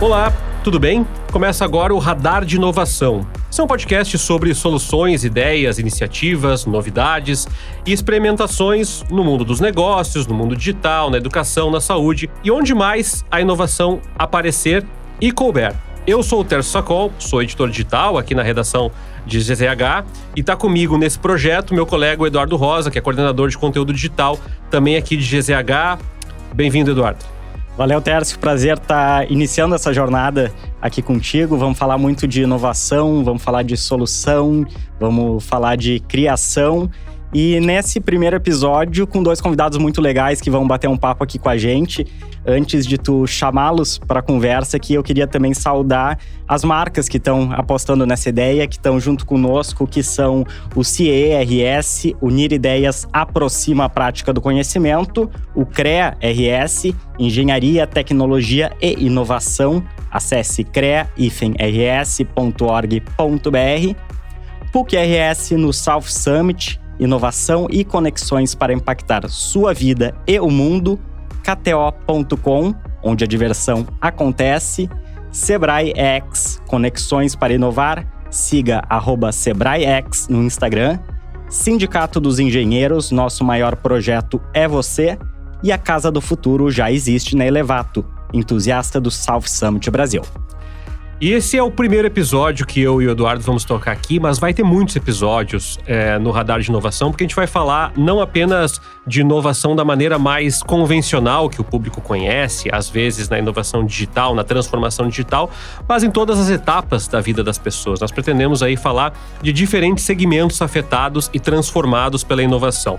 Olá, tudo bem? Começa agora o Radar de Inovação. Esse é um podcast sobre soluções, ideias, iniciativas, novidades e experimentações no mundo dos negócios, no mundo digital, na educação, na saúde e onde mais a inovação aparecer e couber. Eu sou o Terço Sacol, sou editor digital aqui na redação de GZH e está comigo nesse projeto meu colega Eduardo Rosa, que é coordenador de conteúdo digital, também aqui de GZH. Bem-vindo, Eduardo. Valeu, Tércio. Prazer estar tá iniciando essa jornada aqui contigo. Vamos falar muito de inovação, vamos falar de solução, vamos falar de criação. E nesse primeiro episódio, com dois convidados muito legais que vão bater um papo aqui com a gente. Antes de tu chamá-los para a conversa aqui, eu queria também saudar as marcas que estão apostando nessa ideia, que estão junto conosco, que são o CIERS, Unir Ideias Aproxima a Prática do Conhecimento, o CREA-RS, Engenharia, Tecnologia e Inovação. Acesse crea-rs.org.br. PUC-RS no South Summit, inovação e conexões para impactar sua vida e o mundo. KTO.com, onde a diversão acontece. Sebrae X, conexões para inovar. Siga SebraeX no Instagram. Sindicato dos Engenheiros, nosso maior projeto é você. E a Casa do Futuro já existe na Elevato, entusiasta do South Summit Brasil. E esse é o primeiro episódio que eu e o Eduardo vamos tocar aqui, mas vai ter muitos episódios é, no Radar de Inovação, porque a gente vai falar não apenas de inovação da maneira mais convencional que o público conhece, às vezes na inovação digital, na transformação digital, mas em todas as etapas da vida das pessoas. Nós pretendemos aí falar de diferentes segmentos afetados e transformados pela inovação.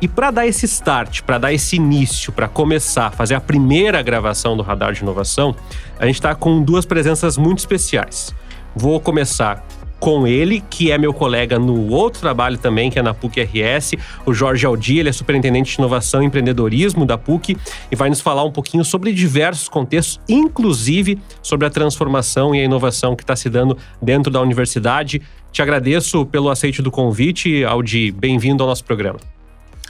E para dar esse start, para dar esse início, para começar, fazer a primeira gravação do Radar de Inovação, a gente está com duas presenças muito especiais. Vou começar com ele, que é meu colega no outro trabalho também, que é na PUC-RS, o Jorge Aldi, ele é superintendente de inovação e empreendedorismo da PUC e vai nos falar um pouquinho sobre diversos contextos, inclusive sobre a transformação e a inovação que está se dando dentro da universidade. Te agradeço pelo aceite do convite, Aldi. Bem-vindo ao nosso programa.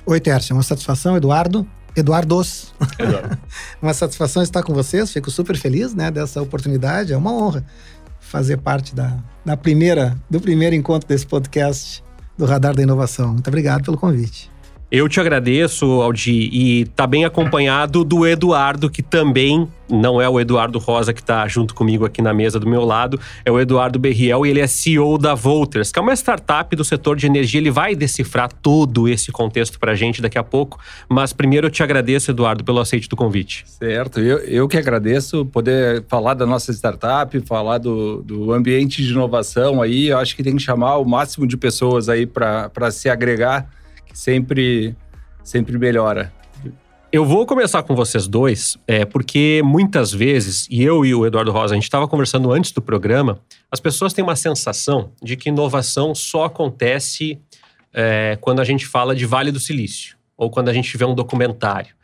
Oi, Tércio. Uma satisfação, Eduardo. Eduardos. Eduardo. uma satisfação estar com vocês. Fico super feliz né, dessa oportunidade. É uma honra fazer parte da, da primeira, do primeiro encontro desse podcast do Radar da Inovação. Muito obrigado pelo convite. Eu te agradeço, Aldi, e tá bem acompanhado do Eduardo, que também não é o Eduardo Rosa que está junto comigo aqui na mesa do meu lado, é o Eduardo Berriel e ele é CEO da Volters, que é uma startup do setor de energia. Ele vai decifrar todo esse contexto para a gente daqui a pouco, mas primeiro eu te agradeço, Eduardo, pelo aceite do convite. Certo, eu, eu que agradeço poder falar da nossa startup, falar do, do ambiente de inovação aí. Eu acho que tem que chamar o máximo de pessoas aí para se agregar sempre, sempre melhora. Eu vou começar com vocês dois, é, porque muitas vezes, e eu e o Eduardo Rosa, a gente estava conversando antes do programa, as pessoas têm uma sensação de que inovação só acontece é, quando a gente fala de Vale do Silício, ou quando a gente vê um documentário.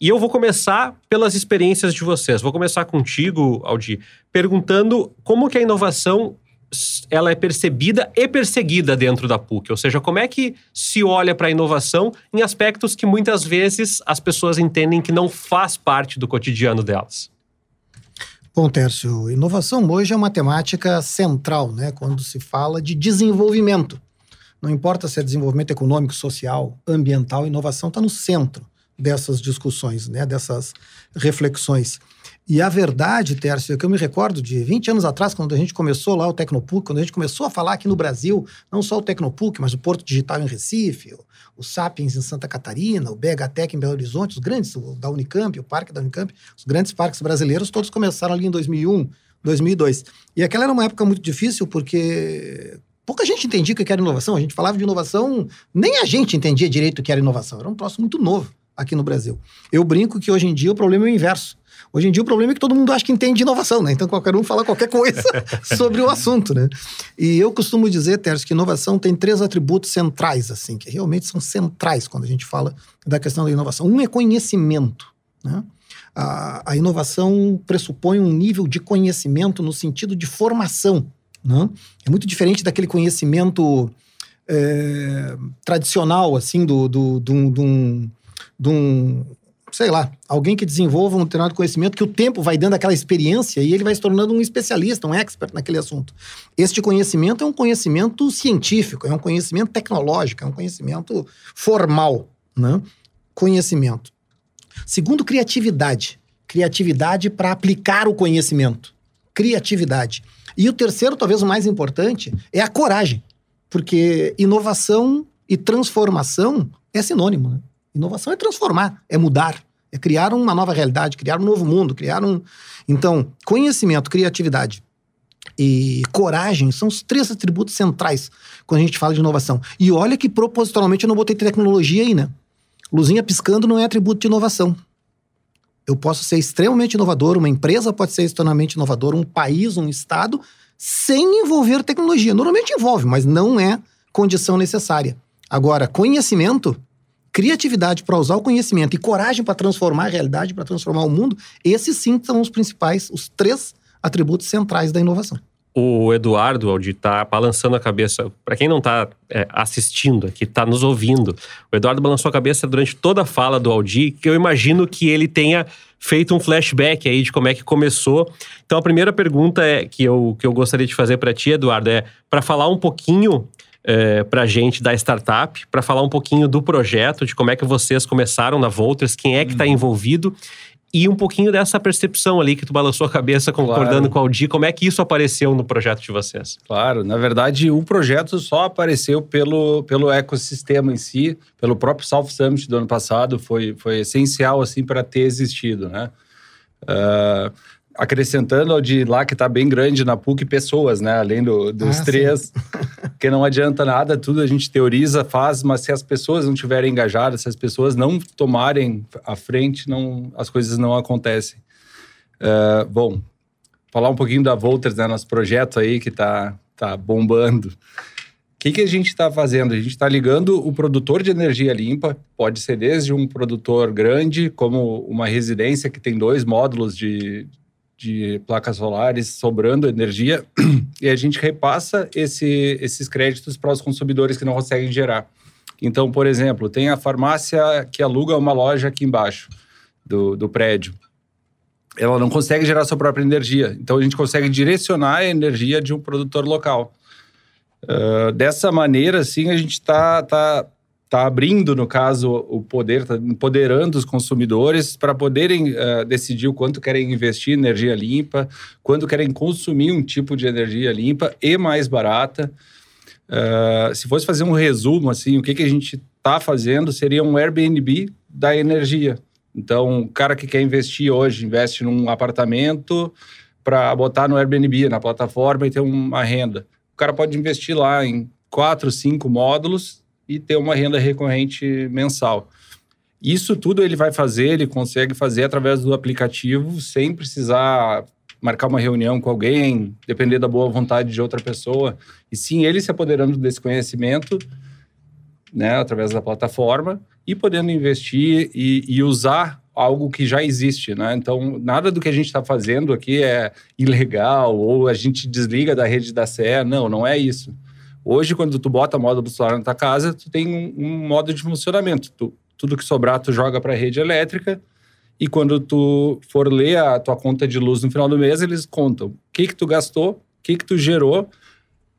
E eu vou começar pelas experiências de vocês. Vou começar contigo, Aldi, perguntando como que a inovação ela é percebida e perseguida dentro da PUC? Ou seja, como é que se olha para a inovação em aspectos que muitas vezes as pessoas entendem que não faz parte do cotidiano delas? Bom, Tércio, inovação hoje é uma temática central, né? Quando se fala de desenvolvimento. Não importa se é desenvolvimento econômico, social, ambiental, inovação está no centro dessas discussões, né? Dessas reflexões. E a verdade, Tércio, é que eu me recordo de 20 anos atrás, quando a gente começou lá o Tecnopuc, quando a gente começou a falar aqui no Brasil, não só o Tecnopuc, mas o Porto Digital em Recife, o, o Sapiens em Santa Catarina, o BHTech em Belo Horizonte, os grandes, o da Unicamp, o Parque da Unicamp, os grandes parques brasileiros, todos começaram ali em 2001, 2002. E aquela era uma época muito difícil, porque pouca gente entendia o que era inovação. A gente falava de inovação, nem a gente entendia direito o que era inovação. Era um troço muito novo aqui no Brasil. Eu brinco que hoje em dia o problema é o inverso. Hoje em dia o problema é que todo mundo acha que entende de inovação, né? Então qualquer um fala qualquer coisa sobre o assunto, né? E eu costumo dizer, Terce, que inovação tem três atributos centrais, assim, que realmente são centrais quando a gente fala da questão da inovação. Um é conhecimento, né? A, a inovação pressupõe um nível de conhecimento no sentido de formação, né? É muito diferente daquele conhecimento é, tradicional, assim, do, do, do, do, do um sei lá, alguém que desenvolva um determinado conhecimento que o tempo vai dando aquela experiência e ele vai se tornando um especialista, um expert naquele assunto. Este conhecimento é um conhecimento científico, é um conhecimento tecnológico, é um conhecimento formal, né? Conhecimento. Segundo, criatividade. Criatividade para aplicar o conhecimento. Criatividade. E o terceiro, talvez o mais importante, é a coragem. Porque inovação e transformação é sinônimo. Né? Inovação é transformar, é mudar, é criar uma nova realidade, criar um novo mundo, criar um. Então, conhecimento, criatividade e coragem são os três atributos centrais quando a gente fala de inovação. E olha que propositalmente eu não botei tecnologia aí, né? Luzinha piscando não é atributo de inovação. Eu posso ser extremamente inovador, uma empresa pode ser extremamente inovadora, um país, um estado, sem envolver tecnologia. Normalmente envolve, mas não é condição necessária. Agora, conhecimento criatividade para usar o conhecimento e coragem para transformar a realidade, para transformar o mundo, esses sim são os principais, os três atributos centrais da inovação. O Eduardo Aldi está balançando a cabeça. Para quem não está é, assistindo aqui, está nos ouvindo, o Eduardo balançou a cabeça durante toda a fala do Aldi, que eu imagino que ele tenha feito um flashback aí de como é que começou. Então a primeira pergunta é que eu, que eu gostaria de fazer para ti, Eduardo, é para falar um pouquinho é, para a gente da startup, para falar um pouquinho do projeto, de como é que vocês começaram na Volters, quem é que está uhum. envolvido e um pouquinho dessa percepção ali que tu balançou a cabeça concordando claro. com o Aldi, como é que isso apareceu no projeto de vocês? Claro, na verdade o projeto só apareceu pelo, pelo ecossistema em si, pelo próprio South Summit do ano passado, foi, foi essencial assim para ter existido, né? Uh, acrescentando ao de lá que está bem grande na PUC pessoas, né? Além do, dos ah, três, que não adianta nada, tudo a gente teoriza, faz, mas se as pessoas não estiverem engajadas, se as pessoas não tomarem a frente, não, as coisas não acontecem. Uh, bom, falar um pouquinho da Volters, né? Nosso projeto aí que está tá bombando. O que, que a gente está fazendo? A gente está ligando o produtor de energia limpa, pode ser desde um produtor grande, como uma residência que tem dois módulos de, de placas solares sobrando energia e a gente repassa esse, esses créditos para os consumidores que não conseguem gerar. Então, por exemplo, tem a farmácia que aluga uma loja aqui embaixo do, do prédio. Ela não consegue gerar sua própria energia. Então, a gente consegue direcionar a energia de um produtor local. Uh, dessa maneira, assim, a gente está tá está abrindo, no caso, o poder, está empoderando os consumidores para poderem uh, decidir o quanto querem investir em energia limpa, quando querem consumir um tipo de energia limpa e mais barata. Uh, se fosse fazer um resumo, assim, o que, que a gente está fazendo seria um Airbnb da energia. Então, o cara que quer investir hoje, investe num apartamento para botar no Airbnb, na plataforma e ter uma renda. O cara pode investir lá em quatro, cinco módulos e ter uma renda recorrente mensal. Isso tudo ele vai fazer, ele consegue fazer através do aplicativo, sem precisar marcar uma reunião com alguém, depender da boa vontade de outra pessoa. E sim, ele se apoderando desse conhecimento, né, através da plataforma, e podendo investir e, e usar algo que já existe, né? Então, nada do que a gente está fazendo aqui é ilegal ou a gente desliga da rede da CE. Não, não é isso. Hoje, quando tu bota módulo solar na tua casa, tu tem um, um modo de funcionamento. Tu, tudo que sobrar, tu joga para a rede elétrica e quando tu for ler a tua conta de luz no final do mês, eles contam o que que tu gastou, o que que tu gerou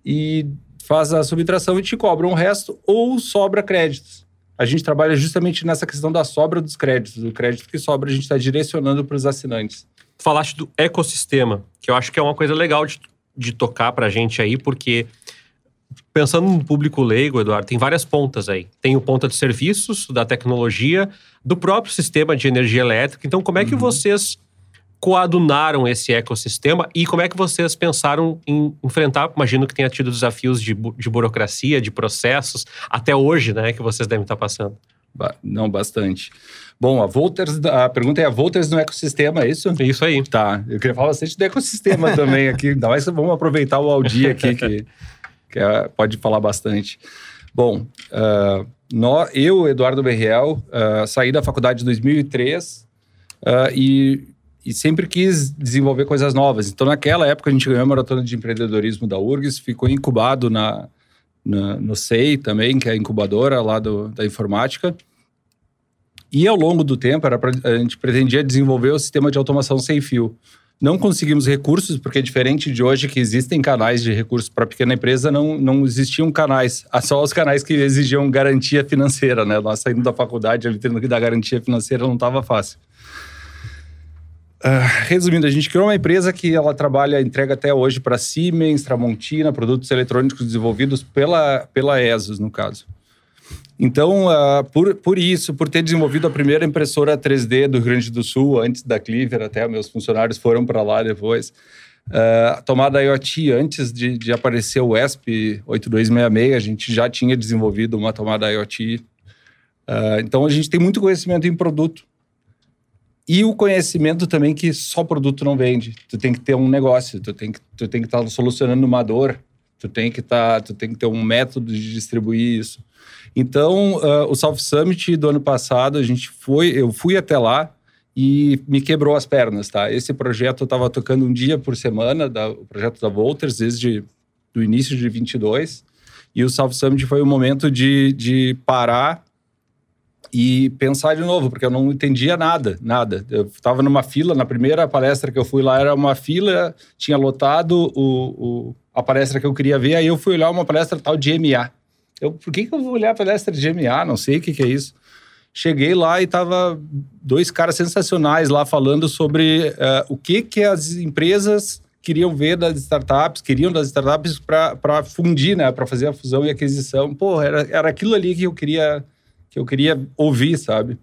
e faz a subtração e te cobram o resto ou sobra créditos. A gente trabalha justamente nessa questão da sobra dos créditos. O crédito que sobra a gente está direcionando para os assinantes. Falaste do ecossistema, que eu acho que é uma coisa legal de, de tocar para a gente aí, porque pensando no público leigo, Eduardo, tem várias pontas aí. Tem o ponta de serviços, da tecnologia, do próprio sistema de energia elétrica. Então, como é que uhum. vocês coadunaram esse ecossistema e como é que vocês pensaram em enfrentar? Imagino que tenha tido desafios de, de burocracia, de processos, até hoje, né, que vocês devem estar passando. Não, bastante. Bom, a Volters, a pergunta é a Volters no ecossistema, é isso? Isso aí. Tá, eu queria falar bastante do ecossistema também aqui, ainda mais vamos aproveitar o Audi aqui, que que é, pode falar bastante. Bom, uh, ah, eu, Eduardo Berriel, uh, saí da faculdade em 2003 uh, e, e, sempre quis desenvolver coisas novas. Então, naquela época, a gente ganhou a maratona de empreendedorismo da URGS, ficou incubado na, na, no SEI também, que é a incubadora lá do, da informática. E ao longo do tempo, era pra, a gente pretendia desenvolver o sistema de automação sem fio. Não conseguimos recursos, porque diferente de hoje que existem canais de recursos para pequena empresa, não, não existiam canais. Ah, só os canais que exigiam garantia financeira, né? Nós saindo da faculdade, ali tendo que dar garantia financeira, não estava fácil. Uh, resumindo, a gente criou uma empresa que ela trabalha, entrega até hoje para Siemens, Tramontina, produtos eletrônicos desenvolvidos pela, pela ESOS, no caso. Então, uh, por, por isso, por ter desenvolvido a primeira impressora 3D do Rio Grande do Sul, antes da Cleaver, até meus funcionários foram para lá depois. Uh, a tomada IoT, antes de, de aparecer o ESP 8266, a gente já tinha desenvolvido uma tomada IoT. Uh, então, a gente tem muito conhecimento em produto. E o conhecimento também que só produto não vende. Tu tem que ter um negócio, tu tem que tu tem que estar tá solucionando uma dor, tu tem que tá, tu tem que ter um método de distribuir isso. Então, uh, o South Summit do ano passado, a gente foi, eu fui até lá e me quebrou as pernas, tá? Esse projeto eu estava tocando um dia por semana, da, o projeto da Volters, desde o início de 22. E o South Summit foi o momento de, de parar e pensar de novo, porque eu não entendia nada, nada. Eu estava numa fila, na primeira palestra que eu fui lá era uma fila, tinha lotado o, o, a palestra que eu queria ver, aí eu fui olhar uma palestra tal de MA. Eu, por que, que eu vou olhar a palestra GMA? Não sei o que, que é isso. Cheguei lá e tava dois caras sensacionais lá falando sobre uh, o que, que as empresas queriam ver das startups, queriam das startups para fundir, né? Para fazer a fusão e aquisição. Pô, era, era aquilo ali que eu queria que eu queria ouvir, sabe?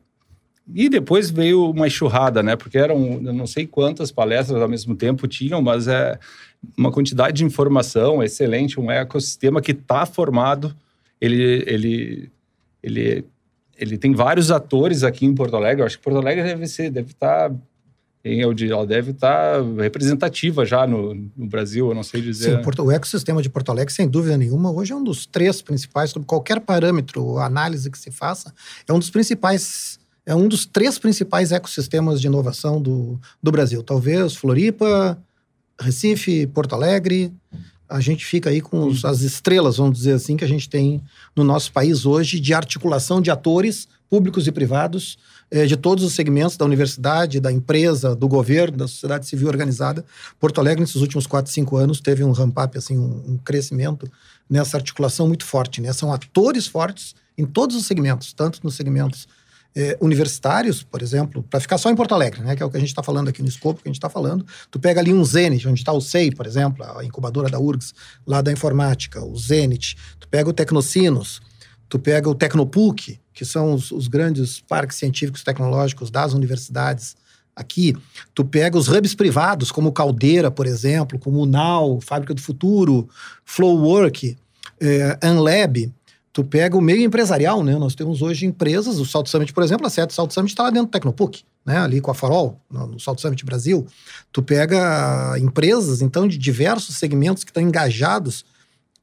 E depois veio uma enxurrada, né? Porque eram, não sei quantas palestras ao mesmo tempo tinham, mas é uma quantidade de informação excelente, um ecossistema que está formado ele, ele, ele, ele tem vários atores aqui em Porto Alegre. Eu acho que Porto Alegre deve ser, deve estar tá ela deve estar tá representativa já no, no, Brasil, eu não sei dizer. Sim, o ecossistema de Porto Alegre, sem dúvida nenhuma, hoje é um dos três principais, sobre qualquer parâmetro, análise que se faça, é um dos principais, é um dos três principais ecossistemas de inovação do, do Brasil. Talvez Floripa, Recife, Porto Alegre, a gente fica aí com os, as estrelas, vamos dizer assim, que a gente tem no nosso país hoje de articulação de atores públicos e privados eh, de todos os segmentos da universidade, da empresa, do governo, da sociedade civil organizada. Porto Alegre, nesses últimos quatro, cinco anos, teve um ramp-up, assim, um, um, crescimento nessa articulação muito forte. Né? São atores fortes em todos os segmentos, tanto nos segmentos eh, universitários, por exemplo, para ficar só em Porto Alegre, né, que é o que a gente está falando aqui no escopo que a gente está falando, tu pega ali um Zenit, onde está o SEI, por exemplo, a incubadora da URGS, lá da informática, o Zenit, tu pega o Tecnocinos, tu pega o Tecnopuc, que são os, os grandes parques científicos tecnológicos das universidades aqui, tu pega os hubs privados, como Caldeira, por exemplo, como o NAU, Fábrica do Futuro, Flowwork, eh, Unlab, tu pega o meio empresarial, né? Nós temos hoje empresas, o Salto Summit, por exemplo, a sede do Salto Summit está lá dentro do Tecnopuc, né? Ali com a Farol, no, Salto Summit Brasil. Tu pega empresas, então, de diversos segmentos que estão engajados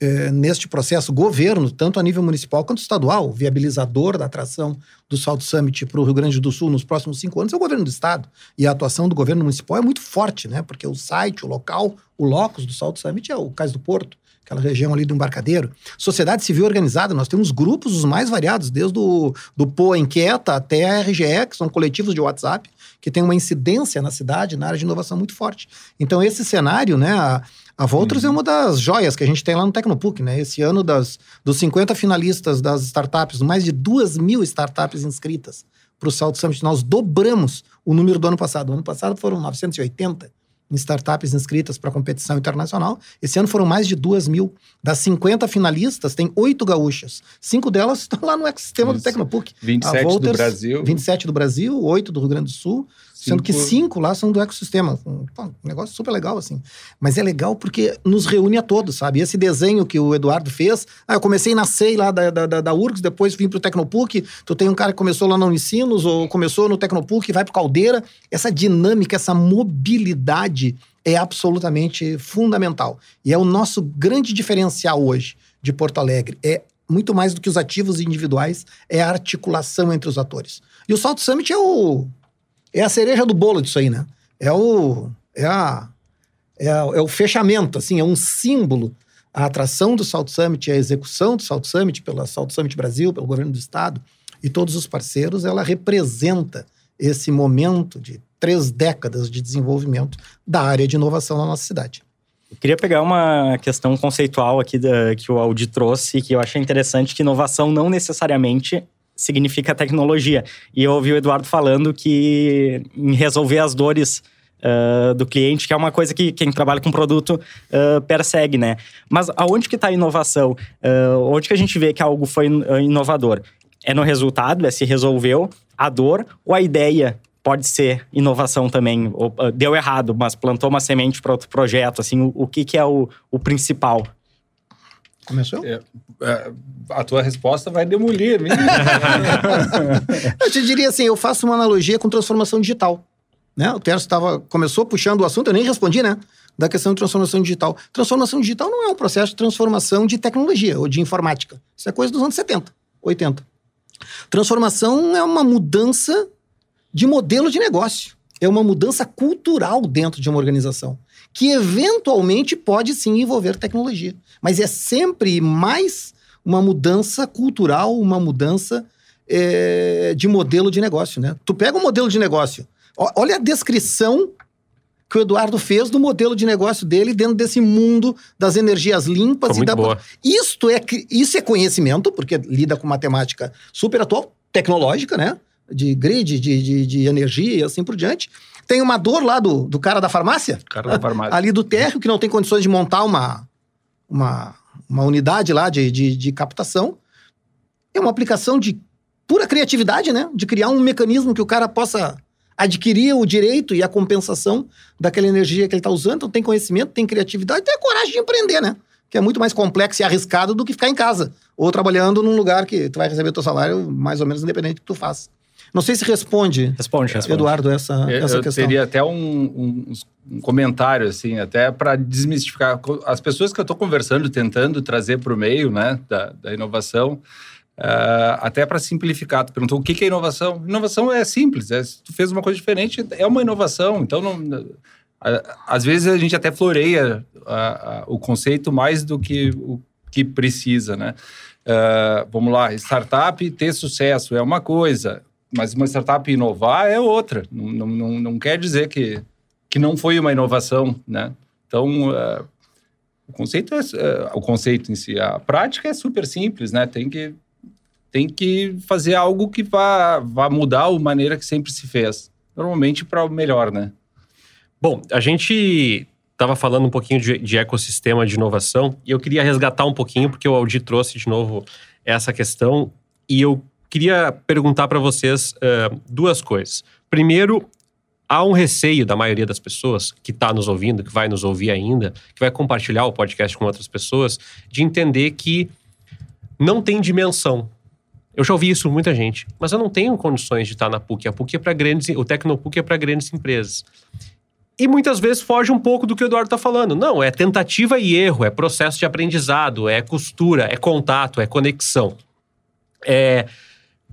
é, neste processo, governo, tanto a nível municipal quanto estadual, viabilizador da atração do Salto Summit para o Rio Grande do Sul nos próximos cinco anos é o governo do estado. E a atuação do governo municipal é muito forte, né? Porque o site, o local, o locus do Salto Summit é o Cais do Porto aquela região ali do embarcadeiro. Sociedade civil organizada, nós temos grupos os mais variados, desde o do Poa Inquieta até a RGE, que são coletivos de WhatsApp, que tem uma incidência na cidade, na área de inovação muito forte. Então, esse cenário, né, a, a Voltros uhum. é uma das joias que a gente tem lá no Tecnopuc, né? Esse ano, das, dos 50 finalistas das startups, mais de 2 mil startups inscritas para o Salto Summit, nós dobramos o número do ano passado. O ano passado foram 980 em startups inscritas para competição internacional. Esse ano foram mais de duas mil. Das 50 finalistas, tem oito gaúchas. Cinco delas estão lá no ecossistema Isso. do Tecnopuc. 27 Volters, do Brasil. 27 do Brasil, oito do Rio Grande do Sul. Cinco. Sendo que cinco lá são do ecossistema. Um, negócio super legal, assim. Mas é legal porque nos reúne a todos, sabe? Esse desenho que o Eduardo fez. Ah, eu comecei na SEI lá da, da, da, da URGS, depois vim pro Tecnopuc. Tu tem um cara que começou lá no Unicinos, ou começou no Tecnopuc, vai pro Caldeira. Essa dinâmica, essa mobilidade é absolutamente fundamental. E é o nosso grande diferencial hoje de Porto Alegre. É muito mais do que os ativos individuais, é a articulação entre os atores. E o Salto Summit é o é a cereja do bolo disso aí, né? É o. É a. É, a, é o fechamento, assim, é um símbolo. A atração do Salt Summit, a execução do Salt Summit pela Salt Summit Brasil, pelo governo do estado, e todos os parceiros, ela representa esse momento de três décadas de desenvolvimento da área de inovação na nossa cidade. Eu queria pegar uma questão conceitual aqui da, que o Aldi trouxe, que eu achei interessante, que inovação não necessariamente significa tecnologia. E eu ouvi o Eduardo falando que em resolver as dores uh, do cliente, que é uma coisa que quem trabalha com produto uh, persegue, né? Mas aonde que está a inovação? Uh, onde que a gente vê que algo foi inovador? É no resultado, é se resolveu a dor ou a ideia pode ser inovação também. Deu errado, mas plantou uma semente para outro projeto. Assim, o, o, que, que é o, o principal? Começou? É, é, a tua resposta vai demolir. eu te diria assim, eu faço uma analogia com transformação digital. Né? O Terço tava, começou puxando o assunto, eu nem respondi, né? Da questão de transformação digital. Transformação digital não é um processo de transformação de tecnologia ou de informática. Isso é coisa dos anos 70, 80. Transformação é uma mudança de modelo de negócio. É uma mudança cultural dentro de uma organização, que eventualmente pode sim envolver tecnologia. Mas é sempre mais uma mudança cultural, uma mudança é, de modelo de negócio. Né? Tu pega um modelo de negócio, olha a descrição que o Eduardo fez do modelo de negócio dele dentro desse mundo das energias limpas Foi e da. Boa. Isto é, isso é conhecimento, porque lida com matemática super atual, tecnológica, né? De grid, de, de, de energia e assim por diante. Tem uma dor lá do, do cara da farmácia. Cara da farmácia. Ali do térreo, que não tem condições de montar uma, uma, uma unidade lá de, de, de captação. É uma aplicação de pura criatividade, né? De criar um mecanismo que o cara possa adquirir o direito e a compensação daquela energia que ele está usando. Então tem conhecimento, tem criatividade, tem a coragem de empreender, né? Que é muito mais complexo e arriscado do que ficar em casa. Ou trabalhando num lugar que tu vai receber teu salário mais ou menos independente do que tu faz. Não sei se responde, responde, responde. Eduardo, essa, eu, essa questão. Eu teria até um, um, um comentário, assim, até para desmistificar. As pessoas que eu estou conversando, tentando trazer para o meio né, da, da inovação, Uh, até para simplificar, tu perguntou o que, que é inovação. Inovação é simples, é, se tu fez uma coisa diferente, é uma inovação. Então, não, às vezes a gente até floreia o conceito mais do que o que precisa, né? Uh, vamos lá, startup ter sucesso é uma coisa, mas uma startup inovar é outra. Não, não, não quer dizer que, que não foi uma inovação, né? Então, uh, o conceito é, o conceito em si, a prática é super simples, né? Tem que tem que fazer algo que vá, vá mudar a maneira que sempre se fez. Normalmente para o melhor, né? Bom, a gente estava falando um pouquinho de, de, ecossistema de inovação e eu queria resgatar um pouquinho, porque o Aldi trouxe de novo essa questão e eu queria perguntar para vocês uh, duas coisas. Primeiro, há um receio da maioria das pessoas que está nos ouvindo, que vai nos ouvir ainda, que vai compartilhar o podcast com outras pessoas, de entender que não tem dimensão eu já ouvi isso com muita gente, mas eu não tenho condições de estar na PUC. A PUC é para grandes, o Tecnopuc é para grandes empresas. E muitas vezes foge um pouco do que o Eduardo está falando. Não, é tentativa e erro, é processo de aprendizado, é costura, é contato, é conexão. É,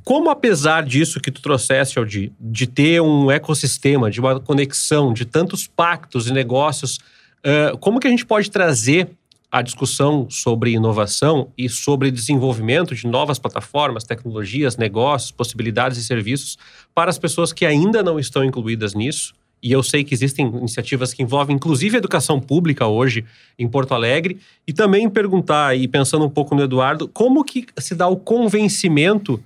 como apesar disso que tu trouxeste, Aldi, de ter um ecossistema, de uma conexão, de tantos pactos e negócios, uh, como que a gente pode trazer a discussão sobre inovação e sobre desenvolvimento de novas plataformas, tecnologias, negócios, possibilidades e serviços para as pessoas que ainda não estão incluídas nisso. E eu sei que existem iniciativas que envolvem inclusive educação pública hoje em Porto Alegre. E também perguntar, e pensando um pouco no Eduardo, como que se dá o convencimento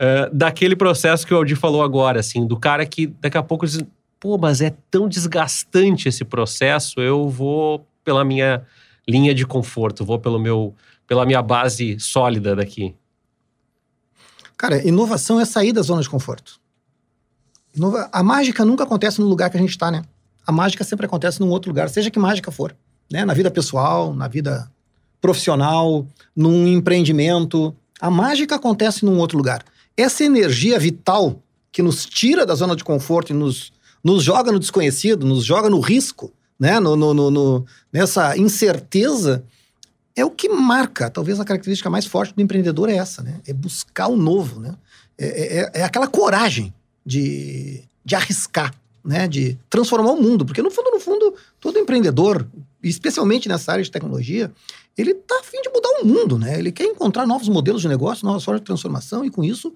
uh, daquele processo que o Aldi falou agora, assim, do cara que daqui a pouco diz, pô, mas é tão desgastante esse processo, eu vou pela minha linha de conforto, vou pelo meu, pela minha base sólida daqui? Cara, inovação é sair da zona de conforto. Inova... A mágica nunca acontece no lugar que a gente está, né? A mágica sempre acontece num outro lugar, seja que mágica for. Né? Na vida pessoal, na vida profissional, num empreendimento. A mágica acontece num outro lugar. Essa energia vital que nos tira da zona de conforto e nos, nos joga no desconhecido, nos joga no risco, né? No, no, no, no, nessa incerteza, é o que marca. Talvez a característica mais forte do empreendedor é essa, né? É buscar o novo, né? É, é, é, é aquela coragem de, de arriscar, né? De transformar o mundo. Porque, no fundo, no fundo, todo empreendedor, especialmente nessa área de tecnologia, ele tá afim de mudar o mundo, né? Ele quer encontrar novos modelos de negócio, novas formas de transformação e, com isso,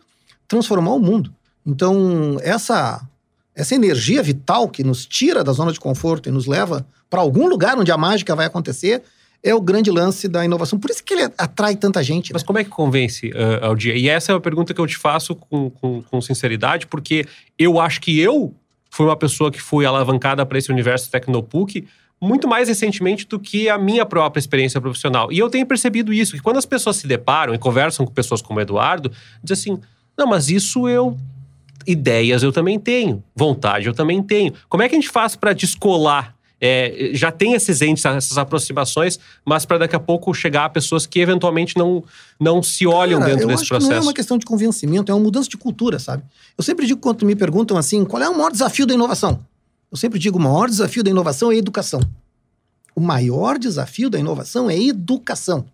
transformar o mundo. Então, essa, essa energia vital que nos tira da zona de conforto e nos leva para algum lugar onde a mágica vai acontecer é o grande lance da inovação. Por isso que ele atrai tanta gente. Mas né? como é que convence uh, ao dia? E essa é uma pergunta que eu te faço com, com, com sinceridade, porque eu acho que eu fui uma pessoa que fui alavancada para esse universo Tecnopuc muito mais recentemente do que a minha própria experiência profissional. E eu tenho percebido isso, que quando as pessoas se deparam e conversam com pessoas como o Eduardo, dizem assim, não, mas isso eu... Ideias eu também tenho, vontade eu também tenho. Como é que a gente faz para descolar é, já tem esses entes, essas aproximações, mas para daqui a pouco chegar a pessoas que eventualmente não, não se olham Cara, dentro eu desse acho processo. Que não é uma questão de convencimento, é uma mudança de cultura, sabe? Eu sempre digo quando me perguntam assim, qual é o maior desafio da inovação? Eu sempre digo, o maior desafio da inovação é a educação. O maior desafio da inovação é a educação.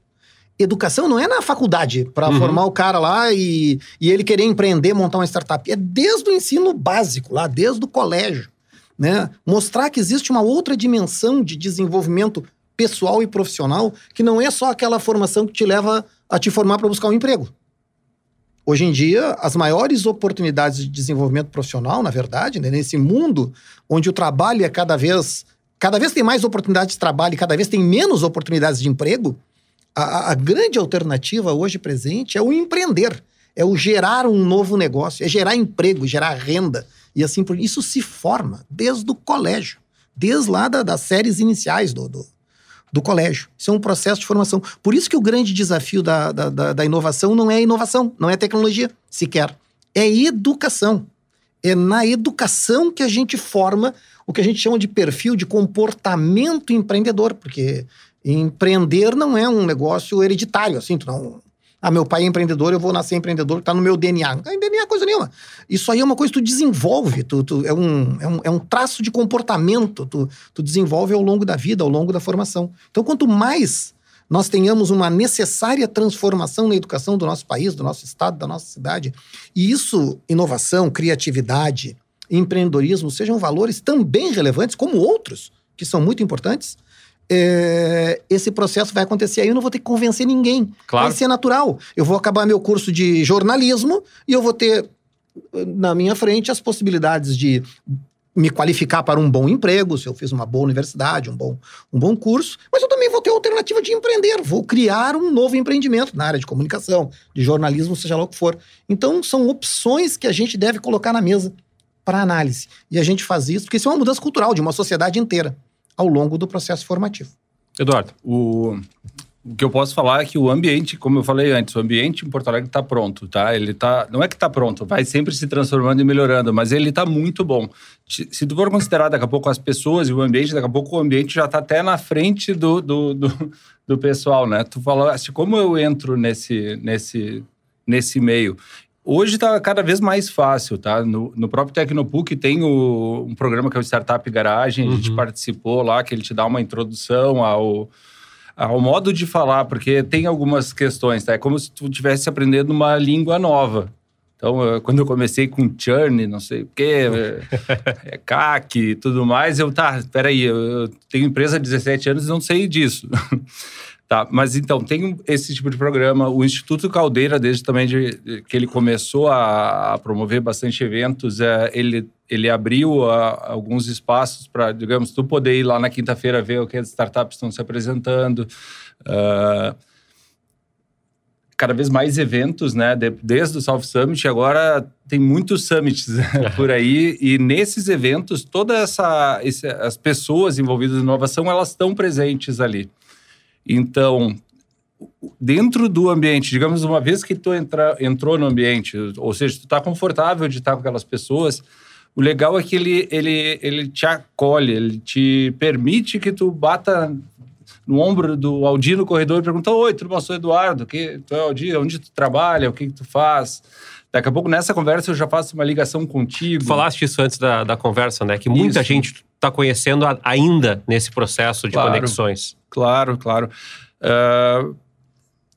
Educação não é na faculdade, para Uhum. formar o cara lá e, e ele querer empreender, montar uma startup. É desde o ensino básico, lá, desde o colégio. Né? Mostrar que existe uma outra dimensão de desenvolvimento pessoal e profissional que não é só aquela formação que te leva a te formar para buscar um emprego. Hoje em dia, as maiores oportunidades de desenvolvimento profissional, na verdade, né, nesse mundo onde o trabalho é cada vez. Cada vez tem mais oportunidades de trabalho e cada vez tem menos oportunidades de emprego. A, a grande alternativa hoje presente é o empreender, é o gerar um novo negócio, é gerar emprego, gerar renda. E assim por isso se forma desde o colégio, desde lá da, das séries iniciais do, do, do, colégio. Isso é um processo de formação. Por isso que o grande desafio da, da, da, da inovação não é inovação, não é tecnologia sequer. É educação. É na educação que a gente forma o que a gente chama de perfil de comportamento empreendedor, porque empreender não é um negócio hereditário, assim, tu não ah, meu pai é empreendedor, eu vou nascer empreendedor, tá no meu DNA. Não tem DNA coisa nenhuma. Isso aí é uma coisa que tu desenvolve, tu, tu, é, um, é, um, é um traço de comportamento, tu, tu desenvolve ao longo da vida, ao longo da formação. Então, quanto mais nós tenhamos uma necessária transformação na educação do nosso país, do nosso estado, da nossa cidade, e isso, inovação, criatividade, empreendedorismo, sejam valores também relevantes, como outros, que são muito importantes, é, esse processo vai acontecer aí, eu não vou ter que convencer ninguém. Claro. Vai ser natural. Eu vou acabar meu curso de jornalismo e eu vou ter na minha frente as possibilidades de me qualificar para um bom emprego, se eu fiz uma boa universidade, um bom, um bom curso, mas eu também vou ter a alternativa de empreender, vou criar um novo empreendimento na área de comunicação, de jornalismo, seja lá o que for. Então, são opções que a gente deve colocar na mesa para análise. E a gente faz isso porque isso é uma mudança cultural de uma sociedade inteira ao longo do processo formativo. Eduardo. O, o que eu posso falar é que o ambiente, como eu falei antes, o ambiente em Porto Alegre está pronto, tá? Ele tá, não é que está pronto, vai sempre se transformando e melhorando, mas ele está muito bom. Se tu for considerar daqui a pouco as pessoas e o ambiente, daqui a pouco o ambiente já está até na frente do, do, do, do, pessoal, né? Tu falou assim, como eu entro nesse, nesse, nesse meio? Hoje está cada vez mais fácil, tá? No, no próprio Tecnopuc tem o, um programa que é o Startup Garagem, a gente Uhum. participou lá, que ele te dá uma introdução ao, ao modo de falar, porque tem algumas questões, tá? É como se tu estivesse aprendendo uma língua nova. Então, quando eu comecei com churn, não sei o quê, é, é CAC e tudo mais, eu, tá, peraí, eu, eu tenho empresa há 17 anos e não sei disso. Tá, mas então, tem esse tipo de programa. O Instituto Caldeira, desde também de, que ele começou a, a promover bastante eventos, é, ele, ele abriu a- alguns espaços para, digamos, tu poder ir lá na quinta-feira ver o que as startups estão se apresentando. Ah, cada vez mais eventos, né? De- desde o South Summit, agora tem muitos summits por aí. E nesses eventos, todas essa, as pessoas envolvidas em inovação, elas estão presentes ali. Então, dentro do ambiente, digamos, uma vez que tu entra, entrou no ambiente, ou seja, tu está confortável de estar com aquelas pessoas, o legal é que ele, ele, ele te acolhe, ele te permite que tu bata no ombro do Aldir no corredor e pergunta, oi, tudo bom, sou Eduardo, que, tu é Aldir, onde tu trabalha, o que, que tu faz? Daqui a pouco, nessa conversa, eu já faço uma ligação contigo. Tu falaste isso antes da, da conversa, né? Que muita Isso. gente está conhecendo a- ainda nesse processo de Claro. conexões. Claro, claro. Ah,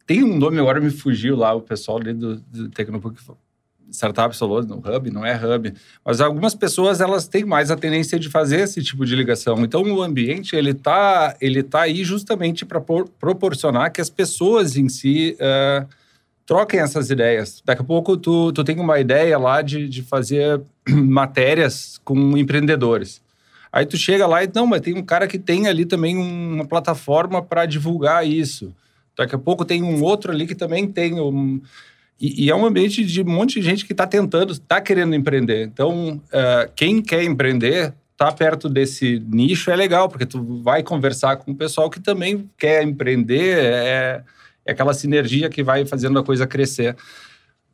tem um nome, agora me fugiu lá, o pessoal ali do, do Tecnopuc Startup falou no Hub, não é Hub. Mas algumas pessoas, elas têm mais a tendência de fazer esse tipo de ligação. Então, o ambiente, ele tá, ele tá aí justamente para proporcionar que as pessoas em si ah, troquem essas ideias. Daqui a pouco tu, tu tem uma ideia lá de, de fazer matérias com empreendedores. Aí tu chega lá e não, mas tem um cara que tem ali também uma plataforma para divulgar isso. Daqui a pouco tem um outro ali que também tem um, e, e, é um ambiente de um monte de gente que está tentando, está querendo empreender. Então, uh, quem quer empreender, tá perto desse nicho é legal, porque tu vai conversar com o pessoal que também quer empreender, é, é aquela sinergia que vai fazendo a coisa crescer.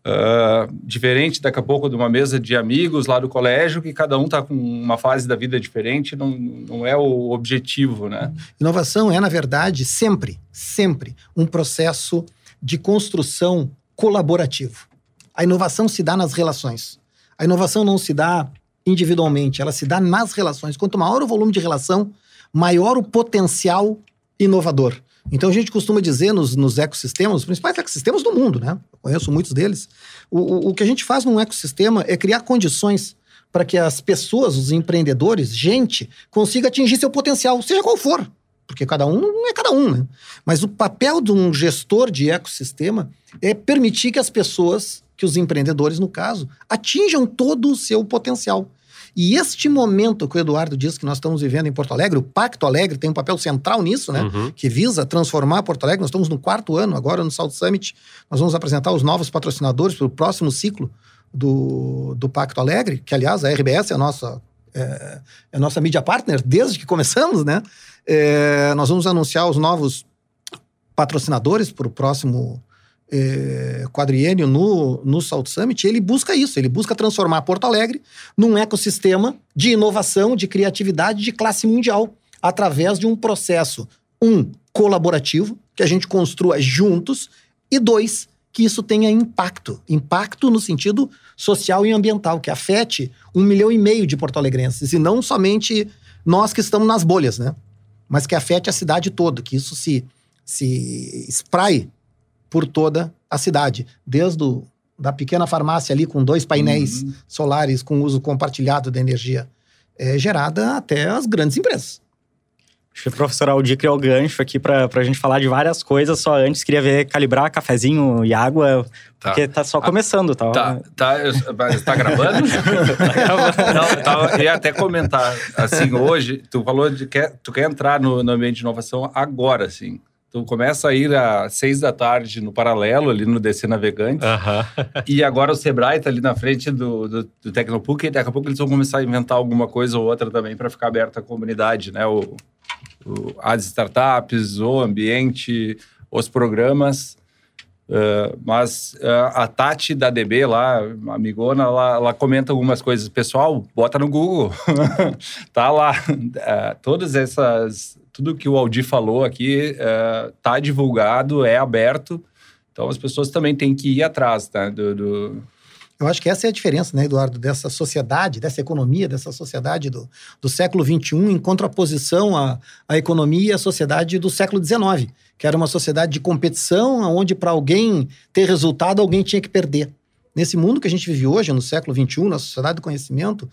Uh, diferente daqui a pouco de uma mesa de amigos lá do colégio, que cada um está com uma fase da vida diferente, não, não é o objetivo, né? Inovação é, na verdade, sempre, sempre um processo de construção colaborativo. A inovação se dá nas relações. A inovação não se dá individualmente, ela se dá nas relações. Quanto maior o volume de relação, maior o potencial inovador. Então a gente costuma dizer nos, nos ecossistemas, os principais ecossistemas do mundo, né? Eu conheço muitos deles. O, o, o que a gente faz num ecossistema é criar condições para que as pessoas, os empreendedores, gente, consiga atingir seu potencial, seja qual for. Porque cada um é cada um, né? Mas o papel de um gestor de ecossistema é permitir que as pessoas, que os empreendedores, no caso, atinjam todo o seu potencial. E este momento que o Eduardo disse que nós estamos vivendo em Porto Alegre, o Pacto Alegre tem um papel central nisso, né? Uhum. Que visa transformar Porto Alegre. Nós estamos no quarto ano, agora no South Summit. Nós vamos apresentar os novos patrocinadores para o próximo ciclo do, do Pacto Alegre, que, aliás, a RBS é a nossa, é, é a nossa mídia partner desde que começamos, né? É, nós vamos anunciar os novos patrocinadores para o próximo é, quadriênio no, no Summit, ele busca isso, ele busca transformar Porto Alegre num ecossistema de inovação, de criatividade de classe mundial, através de um processo, um, colaborativo, que a gente construa juntos, e dois, que isso tenha impacto. Impacto no sentido social e ambiental, que afete um milhão e meio de porto-alegrenses, e não somente nós que estamos nas bolhas, né? Mas que afete a cidade toda, que isso se, se espraie por toda a cidade, desde o, da pequena farmácia ali com dois painéis uhum. solares com uso compartilhado da energia é, gerada até as grandes empresas. Acho que o professor Aldir criou o gancho aqui para a gente falar de várias coisas. Só antes queria ver calibrar cafezinho e água, tá. porque tá só começando, tá? Tá, tá, mas tá gravando? tá gravando. Não, tá, eu ia até comentar, assim, hoje, tu falou de que tu quer entrar no, no ambiente de inovação agora, assim. Tu começa a ir às seis da tarde no paralelo, ali no DC Navegante. E agora o Sebrae tá ali na frente do, do, do Tecnopuc e daqui a pouco eles vão começar a inventar alguma coisa ou outra também para ficar aberta à comunidade, né? O, o, as startups, o ambiente, os programas. Uh, mas uh, a Tati da DB lá, amigona, ela, ela, comenta algumas coisas. Pessoal, bota no Google. tá lá. Uh, todas essas tudo que o Aldi falou aqui é, divulgado, é aberto. Então as pessoas também têm que ir atrás tá? do, do... Eu acho que essa é a diferença, né, Eduardo, dessa sociedade, dessa economia, dessa sociedade do, do século XXI em contraposição à, à economia e à sociedade do século XIX, que era uma sociedade de competição, onde para alguém ter resultado, alguém tinha que perder. Nesse mundo que a gente vive hoje, no século XXI, na sociedade do conhecimento,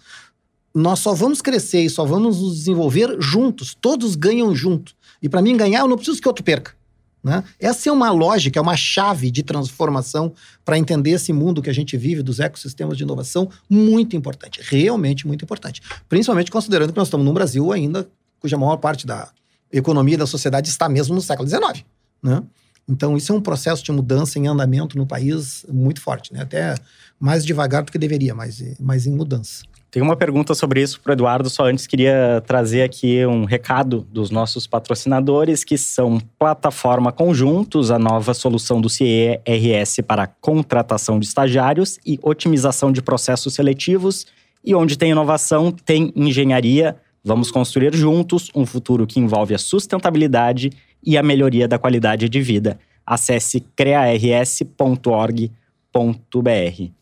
nós só vamos crescer e só vamos nos desenvolver juntos. Todos ganham junto. E para mim ganhar, eu não preciso que outro perca. Né? Essa é uma lógica, é uma chave de transformação para entender esse mundo que a gente vive dos ecossistemas de inovação muito importante, realmente muito importante. Principalmente considerando que nós estamos num Brasil ainda cuja maior parte da economia da sociedade está mesmo no século XIX. Né? Então, isso é um processo de mudança em andamento no país muito forte, né? até mais devagar do que deveria, mas, mas em mudança. Tem uma pergunta sobre isso para o Eduardo, só antes queria trazer aqui um recado dos nossos patrocinadores, que são Plataforma Conjuntos, a nova solução do CIERS para contratação de estagiários e otimização de processos seletivos. E onde tem inovação, tem engenharia. Vamos construir juntos um futuro que envolve a sustentabilidade e a melhoria da qualidade de vida. Acesse crears.org.br.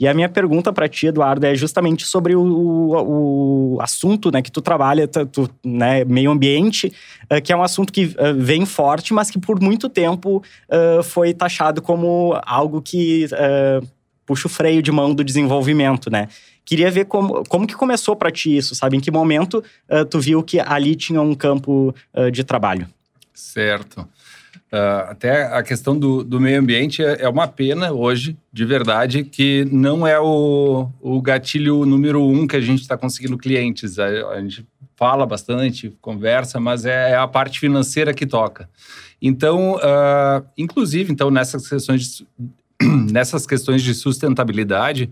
E a minha pergunta para ti, Eduardo, é justamente sobre o, o, o assunto né, que tu trabalha, tu, né, meio ambiente, uh, que é um assunto que uh, vem forte, mas que por muito tempo uh, foi taxado como algo que puxa o freio de mão do desenvolvimento, né? Queria ver como, como que começou para ti isso, sabe? Em que momento tu viu que ali tinha um campo de trabalho? Certo. Uh, até a questão do, do meio ambiente é, é, uma pena hoje, de verdade, que não é o, o gatilho número um que a gente está conseguindo clientes. A, a, gente fala bastante, conversa, mas é, é a parte financeira que toca. Então, uh, inclusive, então nessas questões de, nessas questões de sustentabilidade,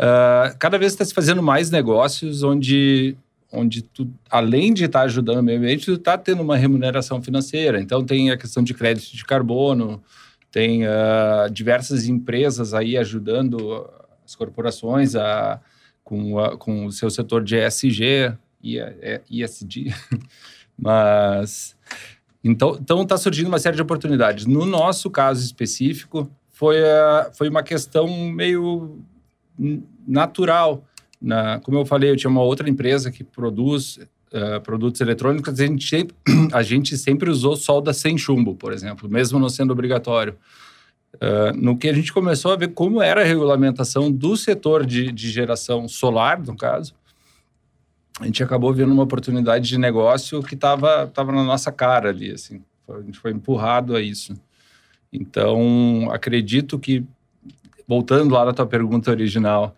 uh, cada vez está se fazendo mais negócios onde onde tu, além de estar tá ajudando o meio ambiente, tu está tendo uma remuneração financeira. Então, tem a questão de crédito de carbono, tem uh, diversas empresas aí ajudando as corporações a, com, a, com o seu setor de ESG, ISD, mas... Então, então está surgindo uma série de oportunidades. No nosso caso específico, foi, uh, foi uma questão meio natural na, como eu falei, eu tinha uma outra empresa que produz uh, produtos eletrônicos, a gente, sempre, a gente sempre usou solda sem chumbo, por exemplo, mesmo não sendo obrigatório. Uh, no que a gente começou a ver como era a regulamentação do setor de, de geração solar, no caso, a gente acabou vendo uma oportunidade de negócio que estava tava na nossa cara ali, assim. A gente foi empurrado a isso. Então, acredito que, voltando lá na tua pergunta original,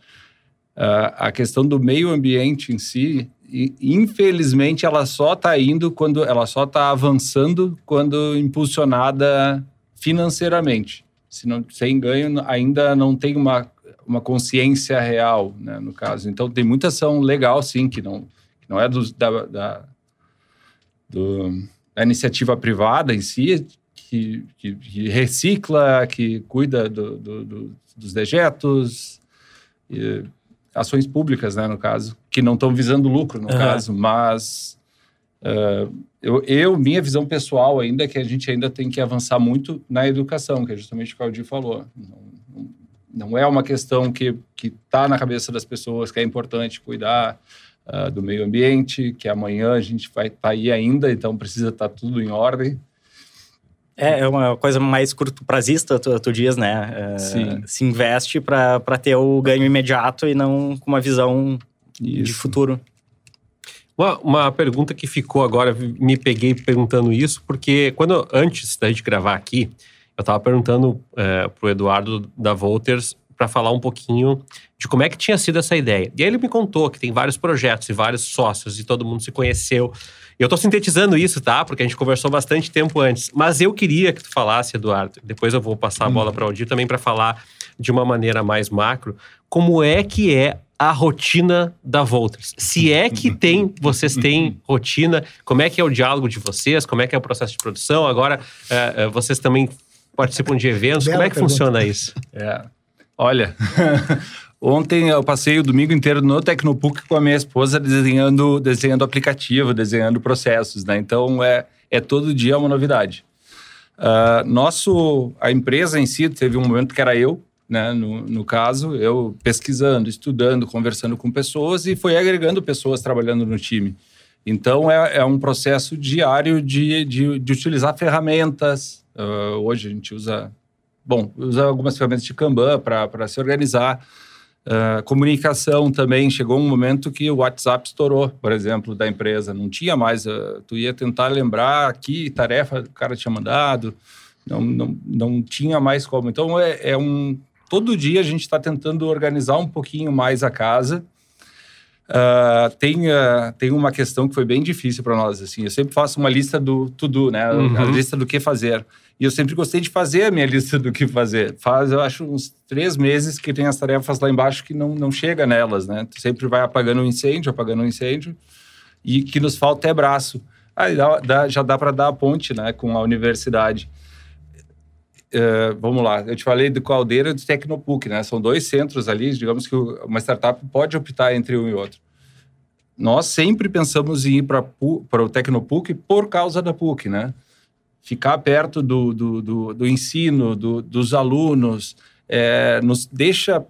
Uh, a questão do meio ambiente em si, infelizmente, ela só está indo quando ela só está avançando quando impulsionada financeiramente. Se não, sem ganho, ainda não tem uma, uma consciência real, né, no caso. Então, tem muita ação legal, sim, que não, que não é do, da, da, do, da iniciativa privada em si, que, que, que recicla, que cuida do, do, dos dejetos. E, ações públicas, né, no caso, que não estão visando lucro, no uhum. caso, mas uh, eu, eu, minha visão pessoal ainda é que a gente ainda tem que avançar muito na educação, que é justamente o que o Aldir falou. Não, não, é uma questão que está na cabeça das pessoas que é importante cuidar uh, do meio ambiente, que amanhã a gente vai estar tá aí ainda, então precisa estar tá tudo em ordem. É, é uma coisa mais curto prazista, tu, tu diz, né? É, Sim. Se investe para ter o ganho imediato e não com uma visão Isso. de futuro. Uma, uma, pergunta que ficou agora, me peguei perguntando isso, porque quando antes da gente gravar aqui, eu estava perguntando é, para o Eduardo da Volters para falar um pouquinho de como é que tinha sido essa ideia. E aí ele me contou que tem vários projetos e vários sócios e todo mundo se conheceu. Eu estou sintetizando isso, tá? Porque a gente conversou bastante tempo antes. Mas eu queria que tu falasse, Eduardo, depois eu vou passar a bola hum. para o Aldir também para falar de uma maneira mais macro, como é que é a rotina da Volters. Se é que tem, vocês têm rotina, como é que é o diálogo de vocês, como é que é o processo de produção. Agora, é, vocês também participam de eventos, Bela como é que pergunta. funciona isso? É. Olha, Ontem eu passei o domingo inteiro no Tecnopuc com a minha esposa desenhando, desenhando aplicativo, desenhando processos, né? Então é, é todo dia uma novidade. Uh, nosso, a empresa em si teve um momento que era eu, né? No, no caso, eu pesquisando, estudando, conversando com pessoas e foi agregando pessoas trabalhando no time. Então é, é um processo diário de, de, de utilizar ferramentas. Uh, hoje a gente usa, bom, usa algumas ferramentas de Kanban para se organizar. Uh, comunicação também, chegou um momento que o WhatsApp estourou, por exemplo, da empresa. Não tinha mais, uh, tu ia tentar lembrar que tarefa o cara tinha mandado, não, não, não tinha mais como. Então, é, é um... Todo dia a gente está tentando organizar um pouquinho mais a casa. Uh, tem, tem uma questão que foi bem difícil para nós. Assim, eu sempre faço uma lista do tudo, né? Uhum. A lista do que fazer. E eu sempre gostei de fazer a minha lista do que fazer. Faz, eu acho, uns três meses que tem as tarefas lá embaixo que não, não chega nelas, né? Tu sempre vai apagando um incêndio, apagando um incêndio, e que nos falta é braço. Aí dá, dá, já dá para dar a ponte, né, com a universidade. Uh, vamos lá, eu te falei do Caldeira e do Tecnopuc, né? São dois centros ali, digamos que uma startup pode optar entre um e outro. Nós sempre pensamos em ir para o Tecnopuc por causa da PUC, né? ficar perto do, do, do, do ensino, do, dos alunos, é, nos deixa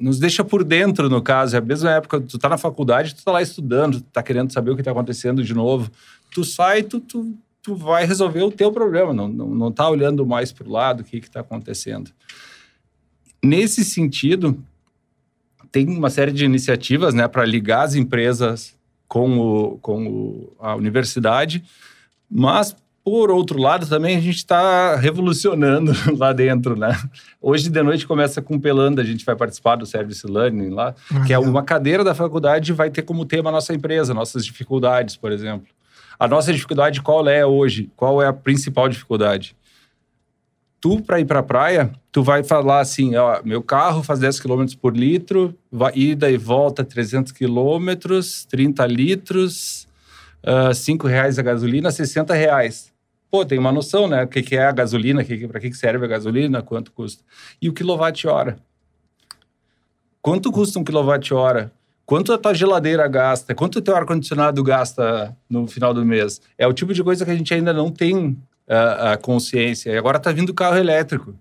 nos deixa por dentro, no caso. É a mesma época, tu tá na faculdade, tu tá lá estudando, tu tá querendo saber o que tá acontecendo de novo. Tu sai, tu, tu, tu vai resolver o teu problema, não, não, não tá olhando mais para o lado, o que que tá acontecendo. Nesse sentido, tem uma série de iniciativas, né, para ligar as empresas com, o, com o, a universidade, mas Por outro lado, também a gente está revolucionando lá dentro, né? Hoje de noite começa com Pelanda, a gente vai participar do Service Learning lá, Ah, que é uma cadeira da faculdade vai ter como tema a nossa empresa, nossas dificuldades, por exemplo. A nossa dificuldade qual é hoje? Qual é a principal dificuldade? Tu, para ir para a praia, tu vai falar assim, ó, meu carro faz 10 km por litro, vai, ida e volta 300 km, 30 litros, uh, 5 reais a gasolina, 60 reais. Pô, tem uma noção, né? O que, que é a gasolina, para que que serve a gasolina, quanto custa. E o quilowatt-hora. Quanto custa um quilowatt-hora? Quanto a tua geladeira gasta? Quanto o teu ar-condicionado gasta no final do mês? É o tipo de coisa que a gente ainda não tem a, a consciência. E agora está vindo o carro elétrico.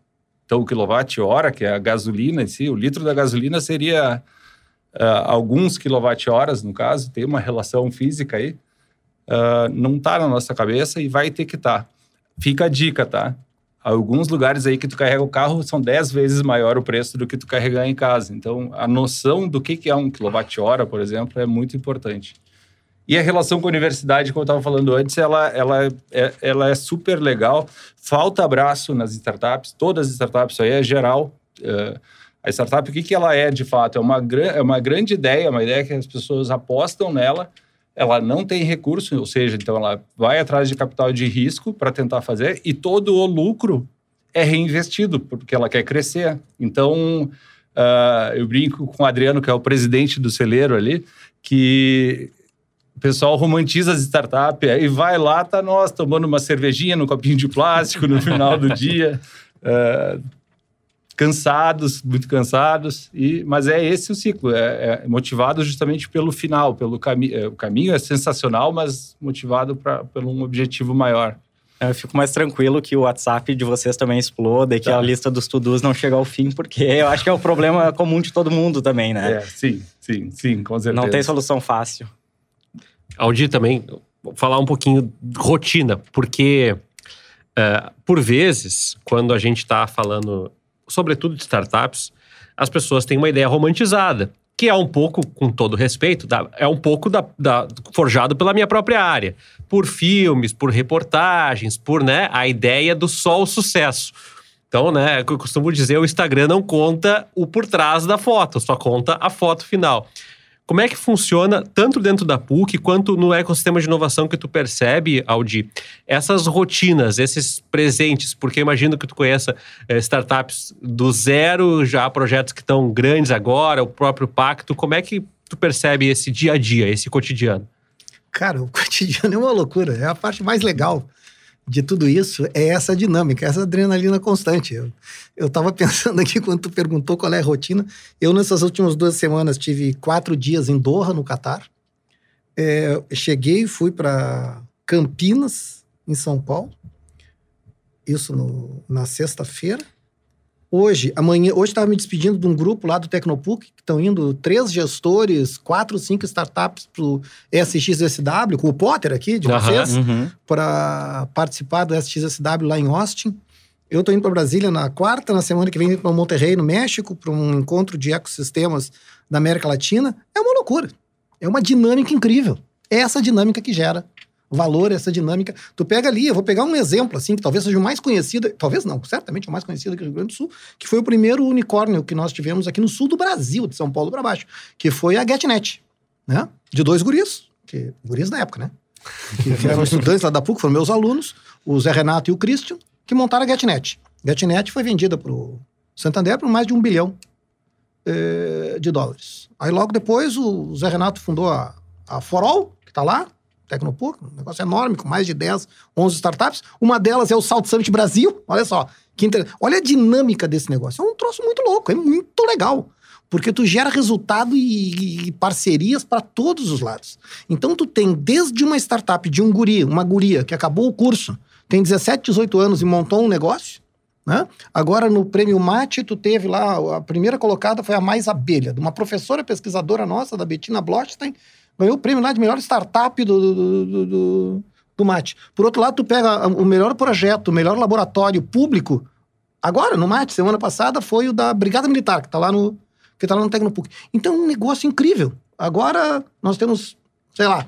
Então, o quilowatt-hora, que é a gasolina em si, o litro da gasolina seria ah, alguns quilowatt-horas, no caso, tem uma relação física aí. Ah, não está na nossa cabeça e vai ter que estar. Fica a dica, tá? Alguns lugares aí que tu carrega o carro são 10 vezes maior o preço do que tu carregar em casa. Então, a noção do que que é um quilowatt-hora, por exemplo, é muito importante. E a relação com a universidade, como eu estava falando antes, ela, ela, é, ela é super legal. Falta abraço nas startups, todas as startups, isso aí é geral. Uh, a startup, o que, que ela é de fato? É uma, é uma grande ideia, uma ideia que as pessoas apostam nela, ela não tem recurso, ou seja, então ela vai atrás de capital de risco para tentar fazer e todo o lucro é reinvestido, porque ela quer crescer. Então, uh, eu brinco com o Adriano, que é o presidente do celeiro ali, que o pessoal romantiza as startups e vai lá, tá nós tomando uma cervejinha no copinho de plástico no final do dia, uh, cansados, muito cansados, e, mas é esse o ciclo, é, é motivado justamente pelo final, pelo caminho. O caminho é sensacional, mas motivado pra, pelo um objetivo maior. Eu fico mais tranquilo que o WhatsApp de vocês também exploda e que Tá. a lista dos to-dos não chega ao fim, porque eu acho que é o problema comum de todo mundo também, né? É, sim, sim, sim, com certeza. Não tem solução fácil. Aldir também, vou falar um pouquinho de rotina, porque é, por vezes, quando a gente está falando, sobretudo de startups, as pessoas têm uma ideia romantizada, que é um pouco, com todo respeito, da- é um pouco da, da- forjado pela minha própria área, por filmes, por reportagens, por né, a ideia do só o sucesso. Então, né, eu costumo dizer, o Instagram não conta o por trás da foto, só conta a foto final. Como é que funciona, tanto dentro da PUC quanto no ecossistema de inovação que tu percebe, Aldi, essas rotinas, esses presentes? Porque imagino que tu conheça eh, startups do zero, já projetos que estão grandes agora, o próprio pacto. Como é que tu percebe esse dia a dia, esse cotidiano? Cara, o cotidiano é uma loucura. É a parte mais legal de tudo isso, é essa dinâmica, essa adrenalina constante. Eu, eu tava pensando aqui quando tu perguntou qual é a rotina. Eu, nessas últimas duas semanas, tive quatro dias em Doha, no Catar. É, cheguei, fui para Campinas, em São Paulo. Isso no- na sexta-feira. Hoje, amanhã, hoje estava me despedindo de um grupo lá do Tecnopuc, que estão indo três gestores, quatro, cinco startups para o SXSW, com o Potter aqui, de vocês, Uhum. para participar do SXSW lá em Austin. Eu estou indo para Brasília na quarta, na semana que vem para Monterrey, no México, para um encontro de ecossistemas da América Latina. É uma loucura. É uma dinâmica incrível. É essa dinâmica que gera valor, essa dinâmica. Tu pega ali, eu vou pegar um exemplo, assim, que talvez seja o mais conhecido, talvez não, certamente o mais conhecido aqui no Rio Grande do Sul, que foi o primeiro unicórnio que nós tivemos aqui no sul do Brasil, de São Paulo para baixo, que foi a GetNet, né? De dois guris, que, guris na época, né? Que eram estudantes lá da PUC, foram meus alunos, o Zé Renato e o Christian, que montaram a GetNet. GetNet foi vendida para o Santander por mais de um bilhão eh, de dólares. Aí logo depois o Zé Renato fundou a, a Forol, que está lá, Tecnopuc, um negócio enorme, com mais de 10, 11 startups. Uma delas é o Salt Summit Brasil. Olha só, que inter... olha a dinâmica desse negócio. É um troço muito louco, é muito legal. Porque tu gera resultado e, e parcerias para todos os lados. Então tu tem desde uma startup de um guri, uma guria que acabou o curso, tem 17, 18 anos e montou um negócio, né? Agora no prêmio Mate tu teve lá, a primeira colocada foi a Mais Abelha, de uma professora pesquisadora nossa, da Bettina Blochstein, ganhou o prêmio lá de melhor startup do, do, do, do, do Mate. Por outro lado, tu pega o melhor projeto, o melhor laboratório público, agora no Mate, semana passada, foi o da Brigada Militar, que tá lá no, que tá lá no Tecnopuc. Então, um negócio incrível. Agora nós temos, sei lá,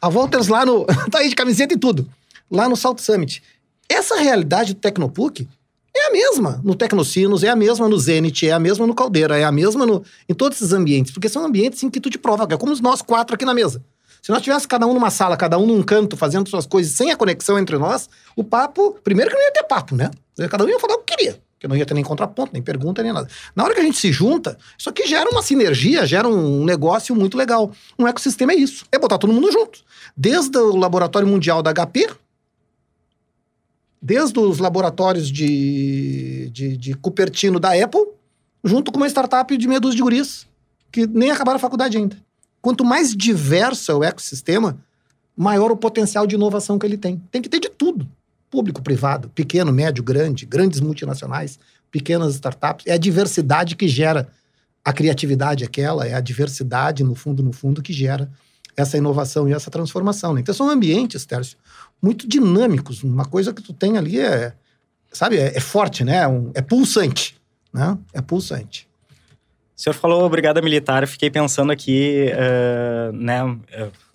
a Walters lá no. tá aí de camiseta e tudo. lá no Salt Summit. Essa realidade do Tecnopuc é a mesma no Tecnocinos, é a mesma no Zenit, é a mesma no Caldeira, é a mesma no, em todos esses ambientes, porque são ambientes em que tu te provoca, é como nós quatro aqui na mesa. Se nós tivéssemos cada um numa sala, cada um num canto, fazendo suas coisas sem a conexão entre nós, o papo, primeiro que não ia ter papo, né? Cada um ia falar o que queria, que não ia ter nem contraponto, nem pergunta, nem nada. Na hora que a gente se junta, isso aqui gera uma sinergia, gera um negócio muito legal. Um ecossistema é isso, é botar todo mundo junto. Desde o Laboratório Mundial da HP, desde os laboratórios de, de, de Cupertino da Apple, junto com uma startup de meia dúzia de guris, que nem acabaram a faculdade ainda. Quanto mais diverso é o ecossistema, maior o potencial de inovação que ele tem. Tem que ter de tudo. Público, privado, pequeno, médio, grande, grandes multinacionais, pequenas startups. É a diversidade que gera a criatividade aquela, é a diversidade, no fundo, no fundo, que gera essa inovação e essa transformação. Né? Então, são ambientes, Tércio, muito dinâmicos. Uma coisa que tu tem ali é, sabe, é, é forte, né? É, um, é pulsante, né? É pulsante. O senhor falou Brigada Militar, eu fiquei pensando aqui, uh, né,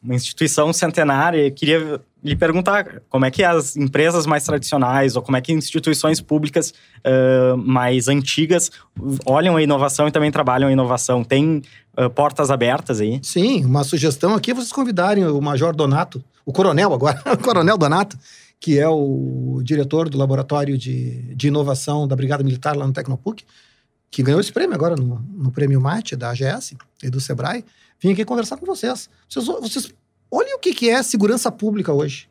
uma instituição centenária, eu queria lhe perguntar como é que as empresas mais tradicionais ou como é que instituições públicas uh, mais antigas olham a inovação e também trabalham a inovação. Tem uh, portas abertas aí? Sim, uma sugestão aqui é vocês convidarem o Major Donato, o Coronel agora, o Coronel Donato, que é o diretor do Laboratório de, de Inovação da Brigada Militar lá no Tecnopuc, que ganhou esse prêmio agora no, no Prêmio Mate da AGS e do Sebrae, vim aqui conversar com vocês. Vocês, vocês olhem o que, que é segurança pública hoje.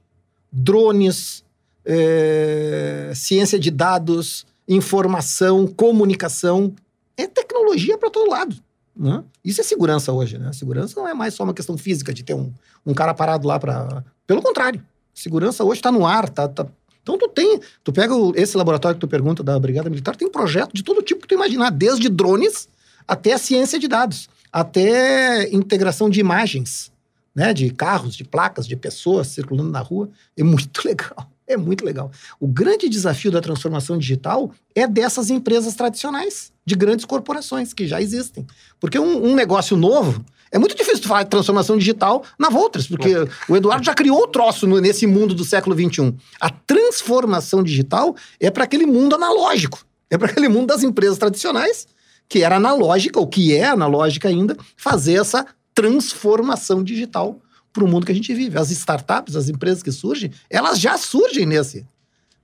Drones, é, ciência de dados, informação, comunicação. É tecnologia para todo lado. Né? Isso é segurança hoje, né? Segurança não é mais só uma questão física de ter um, um cara parado lá para. Pelo contrário, segurança hoje está no ar, tá, tá, Então tu tem, tu pega esse laboratório que tu pergunta da Brigada Militar, tem projeto de todo tipo que tu imaginar, desde drones até a ciência de dados, até integração de imagens, né? De carros, de placas, de pessoas circulando na rua. É muito legal. É muito legal. O grande desafio da transformação digital é dessas empresas tradicionais, de grandes corporações que já existem. Porque um, um negócio novo, é muito difícil tu falar de transformação digital na Voltras, porque é. o Eduardo já criou o troço no, nesse mundo do século XXI. A transformação digital é para aquele mundo analógico, é para aquele mundo das empresas tradicionais, que era analógica, ou que é analógica ainda, fazer essa transformação digital para o mundo que a gente vive. As startups, as empresas que surgem, elas já surgem nesse,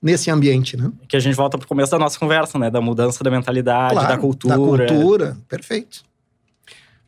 nesse ambiente, né? Que a gente volta para o começo da nossa conversa, né? Da mudança da mentalidade, claro, da cultura. Da cultura, perfeito.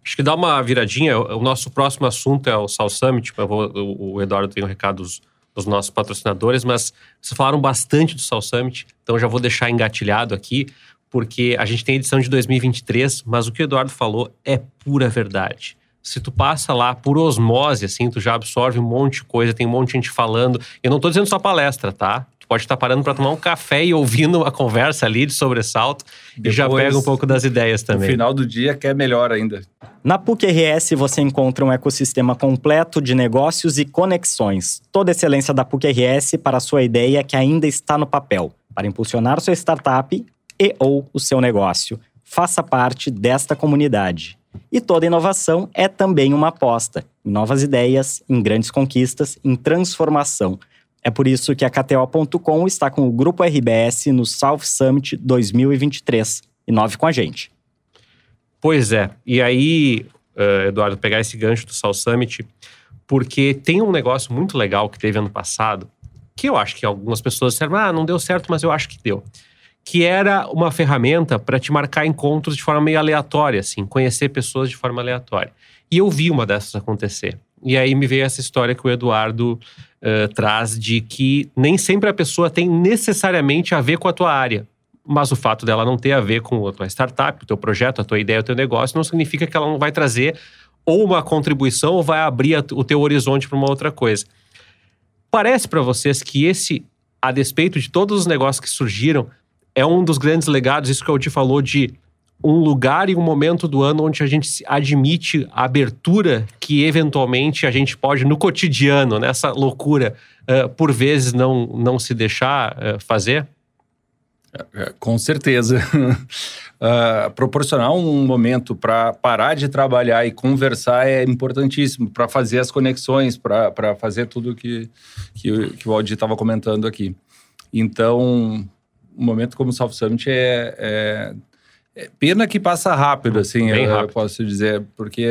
Acho que dá uma viradinha. O nosso próximo assunto é o Sal Summit. Eu vou, o Eduardo tem um recado dos, dos nossos patrocinadores, mas vocês falaram bastante do Sal Summit, então já vou deixar engatilhado aqui, porque a gente tem edição de 2023, mas o que o Eduardo falou é pura verdade se tu passa lá por osmose, assim, tu já absorve um monte de coisa, tem um monte de gente falando. Eu não tô dizendo só palestra, tá? Pode estar parando para tomar um café e ouvindo a conversa ali de sobressalto Depois, e já pega um pouco das ideias também. No final do dia quer melhor ainda. Na PUC RS você encontra um ecossistema completo de negócios e conexões. Toda a excelência da PUC RS para a sua ideia que ainda está no papel, para impulsionar sua startup e ou o seu negócio. Faça parte desta comunidade. E toda inovação é também uma aposta em novas ideias, em grandes conquistas, em transformação. É por isso que a KTO.com está com o Grupo RBS no South Summit 2023. Inove com a gente. Pois é. E aí, uh, Eduardo, pegar esse gancho do South Summit, porque tem um negócio muito legal que teve ano passado, que eu acho que algumas pessoas disseram, ah, não deu certo, mas eu acho que deu que era uma ferramenta para te marcar encontros de forma meio aleatória, assim, conhecer pessoas de forma aleatória. E eu vi uma dessas acontecer. E aí me veio essa história que o Eduardo uh, traz de que nem sempre a pessoa tem necessariamente a ver com a tua área. Mas o fato dela não ter a ver com a tua startup, o teu projeto, a tua ideia, o teu negócio, não significa que ela não vai trazer ou uma contribuição ou vai abrir a, o teu horizonte para uma outra coisa. Parece para vocês que esse, a despeito de todos os negócios que surgiram, é um dos grandes legados, isso que eu te falou, de um lugar e um momento do ano onde a gente admite a abertura que eventualmente a gente pode, no cotidiano, nessa loucura, uh, por vezes não, não se deixar uh, fazer? É, com certeza. uh, proporcionar um momento para parar de trabalhar e conversar é importantíssimo para fazer as conexões, para fazer tudo que, que, que o Aldi estava comentando aqui. Então, um momento como o South Summit é, é, é, pena que passa rápido, assim, Bem eu, rápido. posso dizer, porque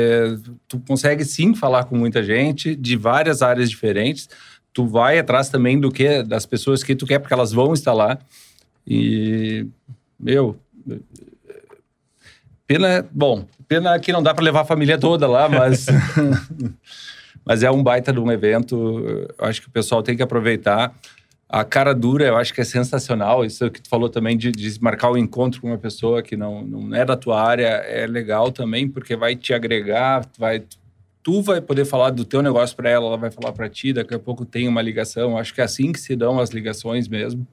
tu consegue sim falar com muita gente de várias áreas diferentes. Tu vai atrás também do que das pessoas que tu quer, porque elas vão estar lá. E, meu, pena, bom, pena que não dá para levar a família toda lá, mas, mas é um baita de um evento. Acho que o pessoal tem que aproveitar. A cara dura, eu acho que é sensacional. Isso que tu falou também de, de marcar o um encontro com uma pessoa que não, não é da tua área é legal também, porque vai te agregar, vai tu vai poder falar do teu negócio para ela, ela vai falar para ti, daqui a pouco tem uma ligação. Acho que é assim que se dão as ligações mesmo.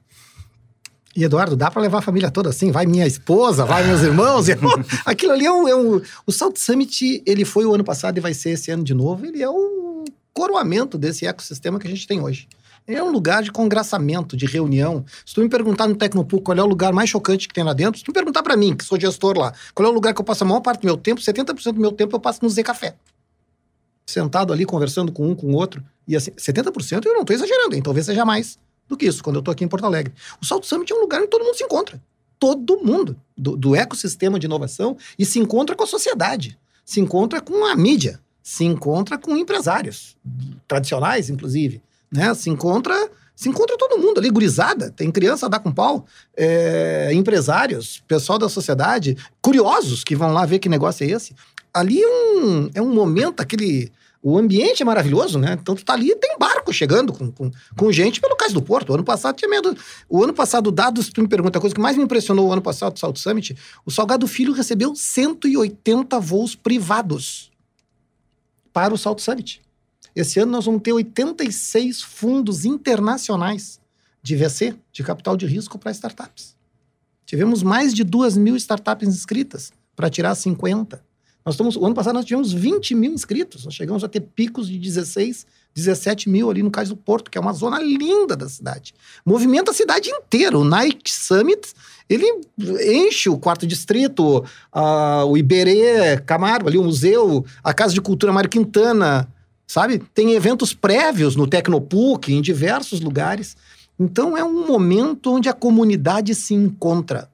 E Eduardo, dá para levar a família toda assim? Vai minha esposa, vai meus irmãos. Aquilo ali é um, é um, O Salt Summit, ele foi o ano passado e vai ser esse ano de novo. Ele é um coroamento desse ecossistema que a gente tem hoje. É um lugar de congraçamento, de reunião. Se tu me perguntar no Tecnopuc qual é o lugar mais chocante que tem lá dentro, se tu me perguntar para mim, que sou gestor lá, qual é o lugar que eu passo a maior parte do meu tempo, 70% do meu tempo eu passo no Z Café. Sentado ali, conversando com um, com o outro. E assim, 70% eu não estou exagerando, hein? talvez seja mais do que isso, quando eu estou aqui em Porto Alegre. O Salto Summit é um lugar onde todo mundo se encontra. Todo mundo do, do ecossistema de inovação e se encontra com a sociedade, se encontra com a mídia, se encontra com empresários, tradicionais, inclusive, né? Se encontra se encontra todo mundo ali, gurizada, tem criança a dar com pau, é, empresários, pessoal da sociedade, curiosos que vão lá ver que negócio é esse. Ali é um, é um momento, aquele o ambiente é maravilhoso, né? Então tu tá ali tem barco chegando com, com, com gente pelo Cais do Porto. O ano passado tinha medo. O ano passado, dados, tu me pergunta, a coisa que mais me impressionou o ano passado do Salto Summit, o Salgado Filho recebeu 180 voos privados para o Salto Summit. Esse ano nós vamos ter 86 fundos internacionais de VC, de capital de risco para startups. Tivemos mais de 2 mil startups inscritas para tirar 50. Nós estamos, o ano passado nós tivemos 20 mil inscritos, nós chegamos a ter picos de 16, 17 mil ali no Cais do Porto, que é uma zona linda da cidade. Movimenta a cidade inteira. O Nike Summit, ele enche o quarto distrito, uh, o Iberê Camargo, ali o museu, a Casa de Cultura Mário Quintana, sabe? Tem eventos prévios no Tecnopuc, em diversos lugares. Então é um momento onde a comunidade se encontra.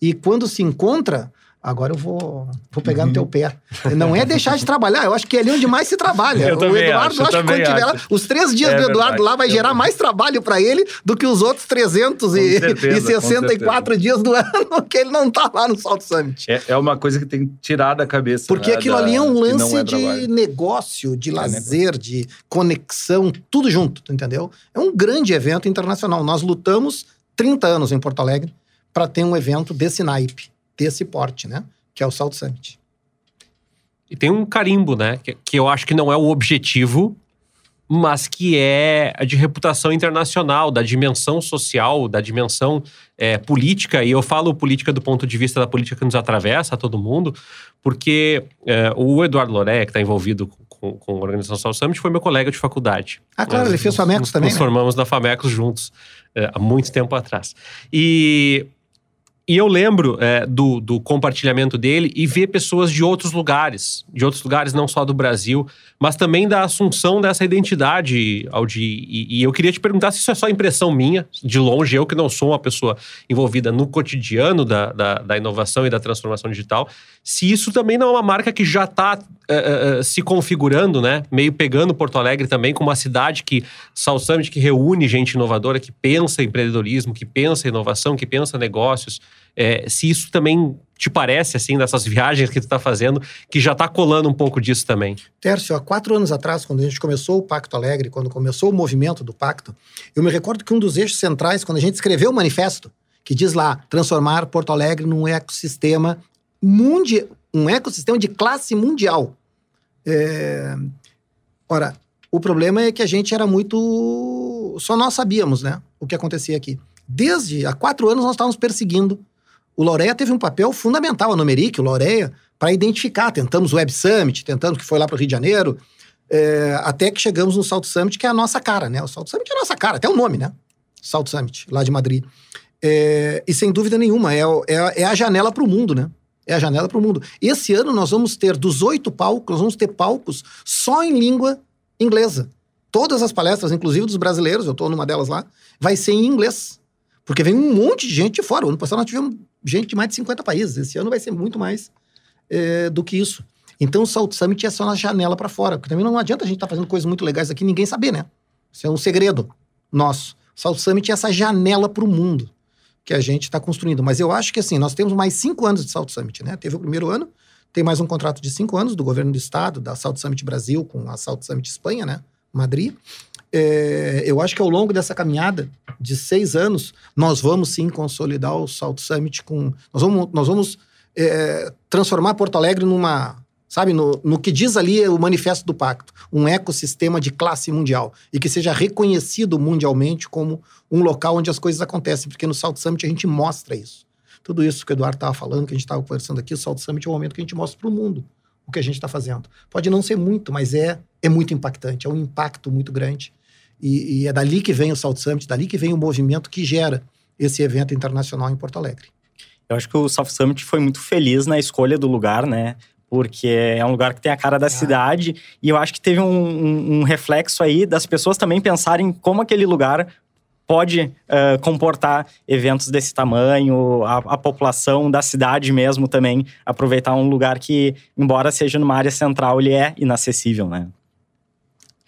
E quando se encontra, Agora eu vou, vou pegar uhum. no teu pé. Não é deixar de trabalhar, eu acho que é ali onde mais se trabalha. Eu o Eduardo, acho, acho que quando tiver lá, os três dias é do Eduardo verdade, lá vai é gerar mais trabalho para ele do que os outros 364 dias do ano que ele não tá lá no Salt Summit. É, é uma coisa que tem que tirar da cabeça. Porque né, aquilo da, ali é um lance é de negócio, de lazer, de conexão, tudo junto, entendeu? É um grande evento internacional. Nós lutamos 30 anos em Porto Alegre para ter um evento desse naipe desse porte, né? Que é o Salt Summit. E tem um carimbo, né? Que, que eu acho que não é o objetivo, mas que é de reputação internacional, da dimensão social, da dimensão é, política. E eu falo política do ponto de vista da política que nos atravessa, todo mundo, porque é, o Eduardo Loré, que está envolvido com, com, a organização Salt Summit, foi meu colega de faculdade. Ah, claro, Nós, ele fez Famecos também. Nos né? formamos na Famecos juntos, é, há muito tempo atrás. E e eu lembro é, do, do, compartilhamento dele e ver pessoas de outros lugares, de outros lugares, não só do Brasil, mas também da assunção dessa identidade, Aldi. E, e eu queria te perguntar se isso é só impressão minha, de longe, eu que não sou uma pessoa envolvida no cotidiano da, da, da inovação e da transformação digital, se isso também não é uma marca que já está é, é, se configurando, né? Meio pegando Porto Alegre também como uma cidade que, South Summit, que reúne gente inovadora, que pensa em empreendedorismo, que pensa em inovação, que pensa negócios. É, se isso também te parece, assim, dessas viagens que tu está fazendo, que já está colando um pouco disso também. Tércio, há quatro anos atrás, quando a gente começou o Pacto Alegre, quando começou o movimento do Pacto, eu me recordo que um dos eixos centrais, quando a gente escreveu o manifesto, que diz lá, transformar Porto Alegre num ecossistema mundial, um ecossistema de classe mundial. É... Ora, o problema é que a gente era muito... Só nós sabíamos, né, o que acontecia aqui. Desde há quatro anos nós estávamos perseguindo. O Laureia teve um papel fundamental, a Numeric, o Laureia, para identificar. Tentamos o Web Summit, tentamos que foi lá para o Rio de Janeiro, é, até que chegamos no Salt Summit, que é a nossa cara, né? O Salt Summit é a nossa cara, até o nome, né? Salt Summit, lá de Madrid. É, e sem dúvida nenhuma, é, é, é a janela para o mundo, né? É a janela para o mundo. Esse ano nós vamos ter, dos oito palcos, nós vamos ter palcos só em língua inglesa. Todas as palestras, inclusive dos brasileiros, eu estou numa delas lá, vai ser em inglês. Porque vem um monte de gente de fora. O ano passado nós tivemos gente de mais de 50 países. Esse ano vai ser muito mais é, do que isso. Então o Salt Summit é só na janela para fora. Porque também não adianta a gente estar tá fazendo coisas muito legais aqui e ninguém saber, né? Isso é um segredo nosso. Salt Summit é essa janela para o mundo que a gente está construindo. Mas eu acho que assim, nós temos mais cinco anos de Salt Summit, né? Teve o primeiro ano, tem mais um contrato de cinco anos do governo do estado, da Salt Summit Brasil com a Salt Summit Espanha, né? Madrid. É, eu acho que ao longo dessa caminhada de seis anos, nós vamos sim consolidar o Salt Summit com. Nós vamos, nós vamos é, transformar Porto Alegre numa. Sabe, no, no que diz ali o manifesto do pacto, um ecossistema de classe mundial e que seja reconhecido mundialmente como um local onde as coisas acontecem, porque no Salt Summit a gente mostra isso. Tudo isso que o Eduardo estava falando, que a gente estava conversando aqui, o Salt Summit é o momento que a gente mostra para o mundo o que a gente está fazendo. Pode não ser muito, mas é, é muito impactante, é um impacto muito grande. E, e é dali que vem o Salt Summit, dali que vem o movimento que gera esse evento internacional em Porto Alegre. Eu acho que o South Summit foi muito feliz na escolha do lugar, né? Porque é um lugar que tem a cara da ah. cidade. E eu acho que teve um, um, um, reflexo aí das pessoas também pensarem como aquele lugar pode uh, comportar eventos desse tamanho, a, a, população da cidade mesmo também aproveitar um lugar que, embora seja numa área central, ele é inacessível, né?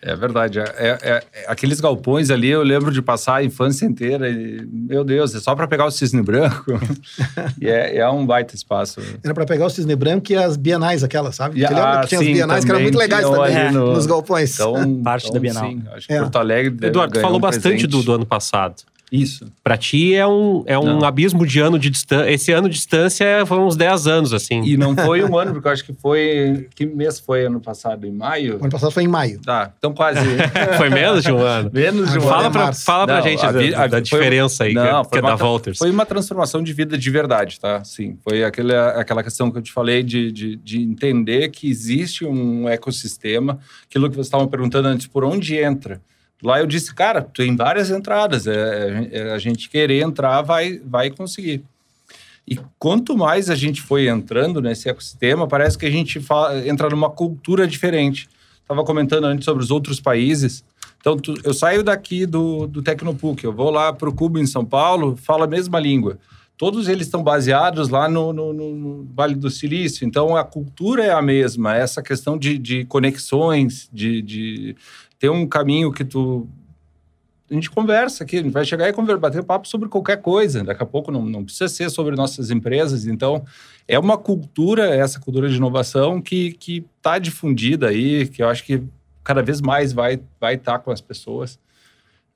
É verdade. É, é, é, aqueles galpões ali, eu lembro de passar a infância inteira e, meu Deus, é só para pegar o cisne branco. e é, é, um baita espaço. Era para pegar o cisne branco e as bienais, aquelas, sabe? Você lembra que tinha sim, as bienais que eram muito legais também no, nos galpões. Então, Parte então, da Bienal. Sim, acho que é. Porto Alegre. Eduardo, tu falou um bastante do, do ano passado. Isso. Pra ti é um, é um abismo de ano de distância. Esse ano de distância foi uns 10 anos, assim. E não foi um ano, porque eu acho que foi. Que mês foi ano passado? Em maio? O ano passado foi em maio. Tá, então quase. foi menos de um ano. Menos de um fala ano. Pra, fala não, pra gente a, da, da diferença aí, não, que, é da Walters. Foi uma transformação de vida de verdade, tá? Sim. Foi aquele, aquela questão que eu te falei de, de, de entender que existe um ecossistema, aquilo que vocês estavam perguntando antes, por onde entra. Lá eu disse, cara, tem várias entradas. É, é, a gente querer entrar vai, vai conseguir. E quanto mais a gente foi entrando nesse ecossistema, parece que a gente fala, entra numa cultura diferente. Estava comentando antes sobre os outros países. Então, tu, eu saio daqui do, do Tecnopuc, eu vou lá para o Cuba, em São Paulo, falo a mesma língua. Todos eles estão baseados lá no, no, no, Vale do Silício. Então, a cultura é a mesma. Essa questão de, de conexões, de, de ter um caminho que tu. A gente conversa aqui, a gente vai chegar e conversar, bater papo sobre qualquer coisa. Daqui a pouco não, não precisa ser sobre nossas empresas. Então, é uma cultura, essa cultura de inovação que está difundida aí, que eu acho que cada vez mais vai estar vai tá com as pessoas.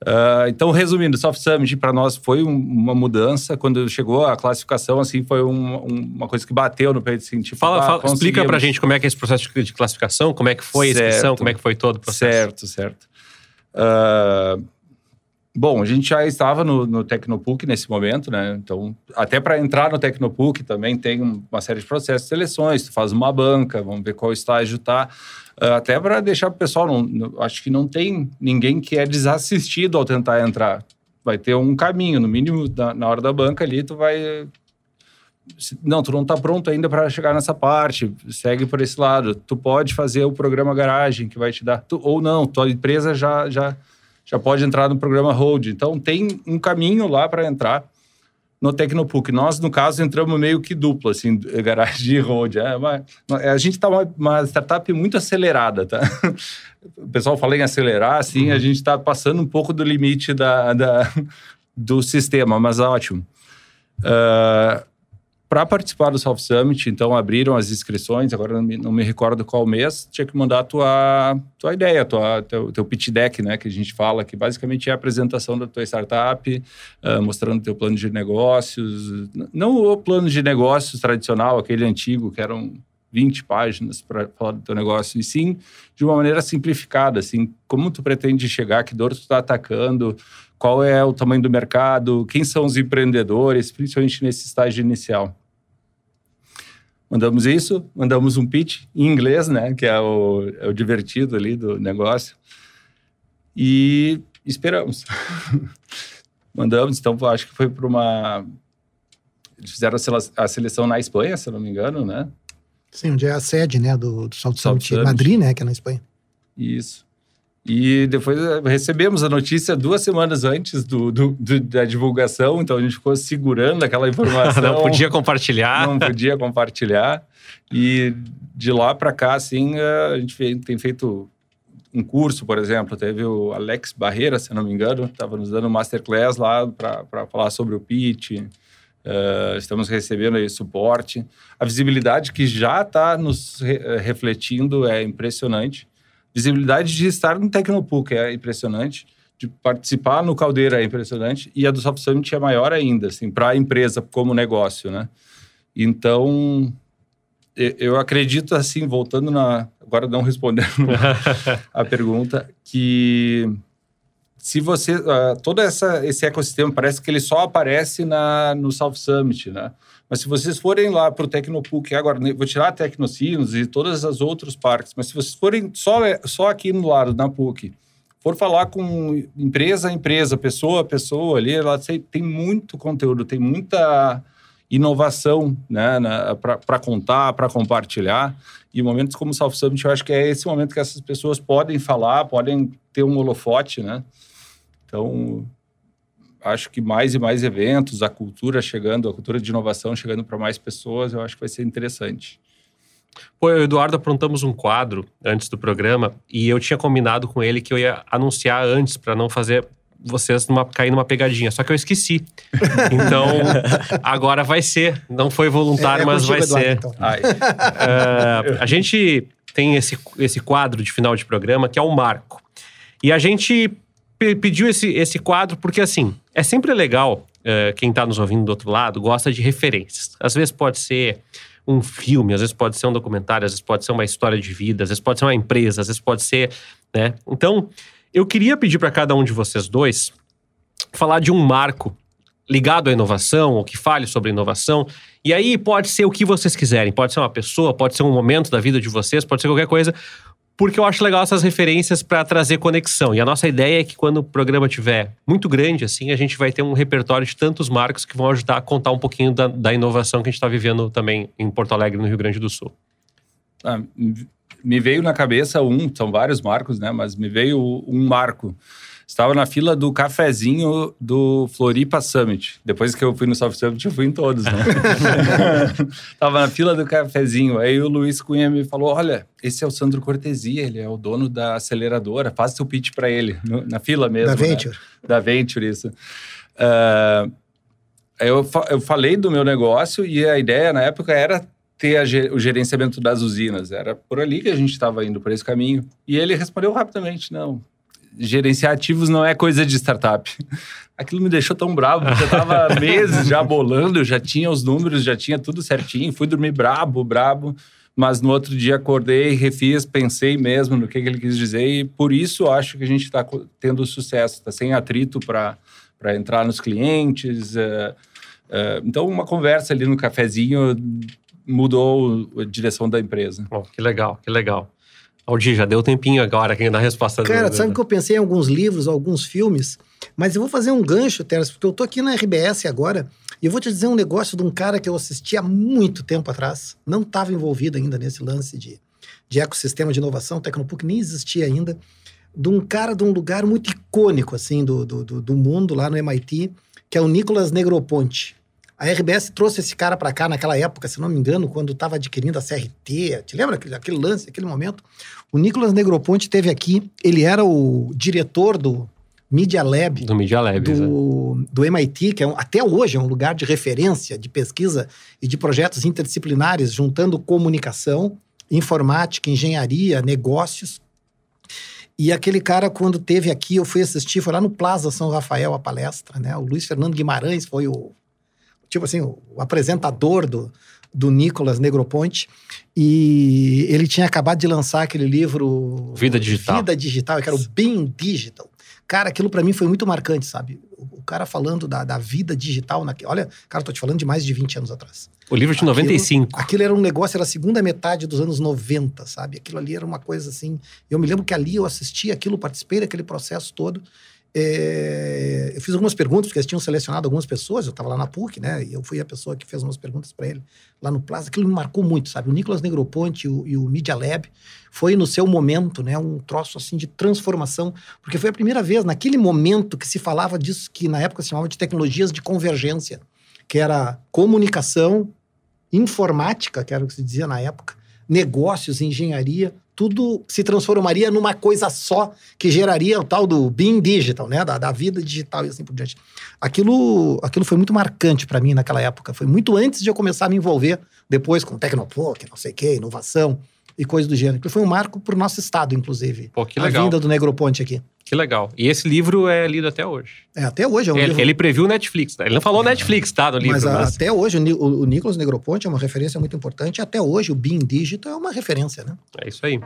Uh, então, resumindo, Soft Summit para nós foi um, uma mudança. Quando chegou a classificação, assim, foi um, uma coisa que bateu no peito. Assim, tipo, fala, ah, fala explica para a gente como é que é esse processo de classificação, como é que foi certo, a inscrição, como é que foi todo o processo. Certo, certo. Uh, bom, a gente já estava no, no Tecnopuc nesse momento, né? Então, até para entrar no Tecnopuc também tem uma série de processos de seleções. Tu faz uma banca, vamos ver qual estágio tá. Ah, até para deixar o pessoal, não, não, acho que não tem ninguém que é desassistido ao tentar entrar. Vai ter um caminho, no mínimo na, na hora da banca ali, tu vai não, tu não está pronto ainda para chegar nessa parte, segue por esse lado. Tu pode fazer o programa garagem que vai te dar, tu, ou não, tua empresa já, já, já pode entrar no programa Hold. Então tem um caminho lá para entrar no Tecnopuc. Nós, no caso, entramos meio que duplo, assim, garagem e road. É uma, a gente está uma, uma, startup muito acelerada, tá? O pessoal fala em acelerar, assim, uhum. a gente está passando um pouco do limite da, da do sistema, mas ótimo. Uh, para participar do South Summit, então abriram as inscrições, agora não me, não me, recordo qual mês, tinha que mandar a tua, tua ideia, tua, teu, teu pitch deck, né, que a gente fala, que basicamente é a apresentação da tua startup, uh, mostrando teu plano de negócios, não o plano de negócios tradicional, aquele antigo, que eram 20 páginas para falar do teu negócio, e sim de uma maneira simplificada, assim, como tu pretende chegar, que dor tu está atacando, qual é o tamanho do mercado, quem são os empreendedores, principalmente nesse estágio inicial. Mandamos isso, mandamos um pitch em inglês, né, que é o, é o divertido ali do negócio, e esperamos. Mandamos, então acho que foi para uma. Eles fizeram a seleção na Espanha, se não me engano, né? Sim, onde é a sede, né, do, do Salto Summit, Summit, Madrid, né, que é na Espanha. Isso. E depois eh, recebemos a notícia duas semanas antes do, do, do, da divulgação, então a gente ficou segurando aquela informação. não podia compartilhar. Não podia compartilhar. E de lá para cá, assim, eh, a gente tem feito um curso, por exemplo. Teve o Alex Barreira, se não me engano, estava nos dando um masterclass lá para falar sobre o pitch. Uh, estamos recebendo aí suporte. A visibilidade que já está nos re refletindo é impressionante visibilidade de estar no Tecnopuc é impressionante, de participar no Caldeira é impressionante, e a do Soft Summit é maior ainda, assim, para a empresa como negócio, né? Então, eu acredito, assim, voltando na... Agora não respondendo a pergunta, que se você... Uh, todo essa, esse ecossistema parece que ele só aparece na, no South Summit, né? Mas se vocês forem lá para o Tecnopuc, agora vou tirar a Tecnocinos e todas as outros parques, mas se vocês forem só, só aqui no lado, na PUC, for falar com empresa a empresa, pessoa a pessoa ali, ela tem muito conteúdo, tem muita inovação né, para contar, para compartilhar. E momentos como o South Summit, eu acho que é esse momento que essas pessoas podem falar, podem ter um holofote, né? Então, acho que mais e mais eventos, a cultura chegando, a cultura de inovação chegando para mais pessoas, eu acho que vai ser interessante. Pô, eu e o Eduardo aprontamos um quadro antes do programa e eu tinha combinado com ele que eu ia anunciar antes para não fazer vocês numa, cair numa pegadinha. Só que eu esqueci. Então, agora vai ser. Não foi voluntário, é, é mas vai Eduardo, ser. Então. uh, a gente tem esse, esse quadro de final de programa que é o marco. E a gente pediu esse, esse quadro porque, assim, é sempre legal, uh, quem está nos ouvindo do outro lado, gosta de referências. Às vezes pode ser um filme, às vezes pode ser um documentário, às vezes pode ser uma história de vida, às vezes pode ser uma empresa, às vezes pode ser, né? Então, eu queria pedir para cada um de vocês dois falar de um marco ligado à inovação, ou que fale sobre inovação. E aí pode ser o que vocês quiserem, pode ser uma pessoa, pode ser um momento da vida de vocês, pode ser qualquer coisa porque eu acho legal essas referências para trazer conexão. E a nossa ideia é que quando o programa tiver muito grande, assim, a gente vai ter um repertório de tantos marcos que vão ajudar a contar um pouquinho da, da inovação que a gente está vivendo também em Porto Alegre, no Rio Grande do Sul. Ah, me veio na cabeça um, são vários marcos, né? Mas me veio um marco Estava na fila do cafezinho do Floripa Summit. Depois que eu fui no Soft Summit, eu fui em todos, né? Estava na fila do cafezinho. Aí o Luiz Cunha me falou: Olha, esse é o Sandro Cortesia, ele é o dono da aceleradora. Faz seu pitch para ele, no, na fila mesmo. Da né? Venture. Da Venture, isso. Uh, eu, eu falei do meu negócio e a ideia na época era ter o gerenciamento das usinas. Era por ali que a gente estava indo, por esse caminho. E ele respondeu rapidamente: não, gerenciar ativos não é coisa de startup. Aquilo me deixou tão bravo, porque eu tava meses já bolando, já tinha os números, já tinha tudo certinho, fui dormir brabo, brabo, mas no outro dia acordei, refiz, pensei mesmo no que, que ele quis dizer e por isso acho que a gente está tendo sucesso, está sem atrito para entrar nos clientes. Uh, uh, então, uma conversa ali no cafezinho mudou a direção da empresa. Que legal, que legal. Aldir, já deu tempinho agora quem dá a resposta. Cara, sabe que eu pensei em alguns livros, alguns filmes, mas eu vou fazer um gancho, Teres, porque eu tô aqui na RBS agora e eu vou te dizer um negócio de um cara que eu assisti há muito tempo atrás, não estava envolvido ainda nesse lance de, de ecossistema de inovação, Tecnopuc nem existia ainda, de um cara de um lugar muito icônico, assim, do, do, do mundo, lá no MIT, que é o Nicolas Negroponte. A RBS trouxe esse cara para cá naquela época, se não me engano, quando estava adquirindo a CRT. Te lembra aquele, aquele lance, aquele momento? O Nicolas Negroponte teve aqui, ele era o diretor do Media Lab. Do Media Lab, do, do MIT, que é um, até hoje é um lugar de referência de pesquisa e de projetos interdisciplinares, juntando comunicação, informática, engenharia, negócios. E aquele cara, quando teve aqui, eu fui assistir, foi lá no Plaza São Rafael a palestra, né? O Luiz Fernando Guimarães foi o tipo assim, o, apresentador do, do Nicolas Negroponte. E ele tinha acabado de lançar aquele livro Vida Digital. Vida Digital, que era o Being Digital. Cara, aquilo para mim foi muito marcante, sabe? O, o cara falando da, da, vida digital. Na, olha, cara, tô te falando de mais de 20 anos atrás. O livro de aquilo, 95. Aquilo era um negócio, era a segunda metade dos anos 90, sabe? Aquilo ali era uma coisa assim. Eu me lembro que ali eu assisti aquilo, participei daquele processo todo. É, eu fiz algumas perguntas, porque eles tinham selecionado algumas pessoas, eu estava lá na PUC, né? E eu fui a pessoa que fez umas perguntas para ele lá no Plaza. Aquilo me marcou muito, sabe? O Nicolas Negroponte e o, e o Media Lab foi no seu momento, né? Um troço assim de transformação, porque foi a primeira vez, naquele momento, que se falava disso que na época se chamava de tecnologias de convergência, que era comunicação, informática, que era o que se dizia na época, negócios, engenharia, tudo se transformaria numa coisa só que geraria o tal do being digital, né? Da, da vida digital e assim por diante. Aquilo, aquilo foi muito marcante para mim naquela época. Foi muito antes de eu começar a me envolver depois com Tecnopoc, não sei o quê, inovação e coisas do gênero. Aquilo foi um marco para o nosso estado, inclusive. Pô, que legal. A vinda do Negroponte aqui. Que legal. E esse livro é lido até hoje. É, até hoje é um ele, livro... ele previu Netflix, né? Ele não falou Netflix, tá, no livro. Mas, Mas, a- até hoje o, o, o Nicolas Negroponte é uma referência muito importante. Até hoje o Being Digital é uma referência, né? é isso aí.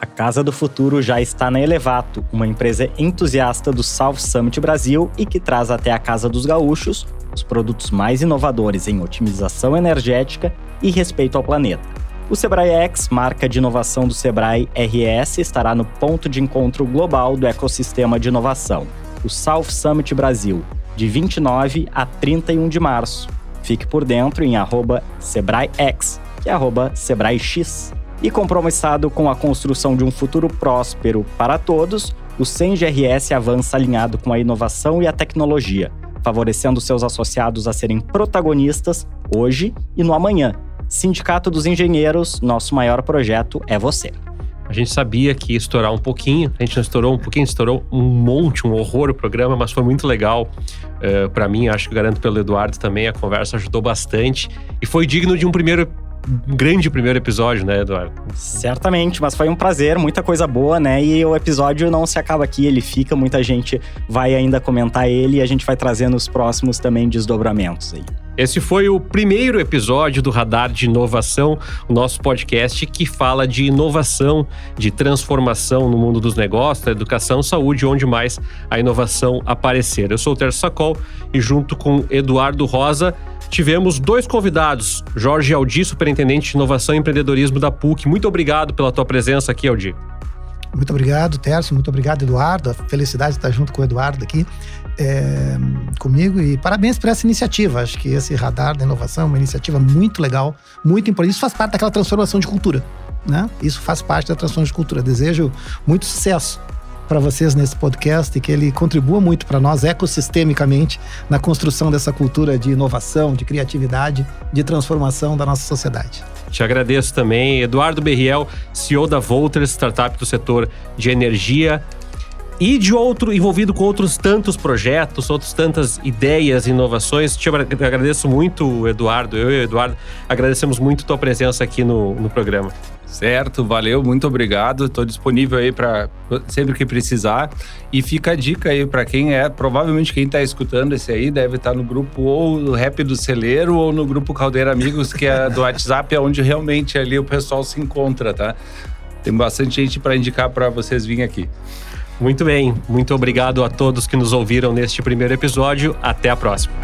A Casa do Futuro já está na Elevato, uma empresa entusiasta do South Summit Brasil e que traz até a Casa dos Gaúchos os produtos mais inovadores em otimização energética e respeito ao planeta. O Sebrae X, marca de inovação do Sebrae RS, estará no ponto de encontro global do ecossistema de inovação, o South Summit Brasil, de 29 a 31 de março. Fique por dentro em arroba SebraeX, é arroba SebraeX. E compromissado com a construção de um futuro próspero para todos, o CENGRS avança alinhado com a inovação e a tecnologia, favorecendo seus associados a serem protagonistas hoje e no amanhã. Sindicato dos Engenheiros, nosso maior projeto é você. A gente sabia que ia estourar um pouquinho, a gente não estourou um pouquinho, estourou um monte, um horror o programa, mas foi muito legal. Uh, para mim, acho que garanto pelo Eduardo também, a conversa ajudou bastante e foi digno de um primeiro grande primeiro episódio, né, Eduardo? Certamente, mas foi um prazer, muita coisa boa, né? E o episódio não se acaba aqui, ele fica, muita gente vai ainda comentar ele e a gente vai trazer nos próximos também desdobramentos aí. Esse foi o primeiro episódio do Radar de Inovação, o nosso podcast que fala de inovação, de transformação no mundo dos negócios, da educação, saúde, onde mais a inovação aparecer. Eu sou o Terço Sacol e junto com Eduardo Rosa tivemos dois convidados, Jorge Aldi, superintendente de inovação e empreendedorismo da PUC. Muito obrigado pela tua presença aqui, Aldi. Muito obrigado, Tércio. Muito obrigado, Eduardo. A felicidade de estar junto com o Eduardo aqui é, comigo. E parabéns por essa iniciativa. Acho que esse radar da inovação é uma iniciativa muito legal, muito importante. Isso faz parte daquela transformação de cultura. Né? Isso faz parte da transformação de cultura. Desejo muito sucesso para vocês nesse podcast e que ele contribua muito para nós ecossistemicamente na construção dessa cultura de inovação, de criatividade, de transformação da nossa sociedade. Te agradeço também. Eduardo Berriel, CEO da Volters, startup do setor de energia. E de outro, envolvido com outros tantos projetos, outras tantas ideias, inovações. Te agradeço muito, Eduardo. Eu e o Eduardo agradecemos muito tua presença aqui no, no programa. Certo, valeu, muito obrigado. Estou disponível aí para sempre que precisar. E fica a dica aí para quem é, provavelmente quem está escutando esse aí deve estar no grupo ou do Rap do Celeiro ou no grupo Caldeira Amigos, que é do WhatsApp, é onde realmente ali o pessoal se encontra, tá? Tem bastante gente para indicar para vocês virem aqui. Muito bem, muito obrigado a todos que nos ouviram neste primeiro episódio. Até a próxima.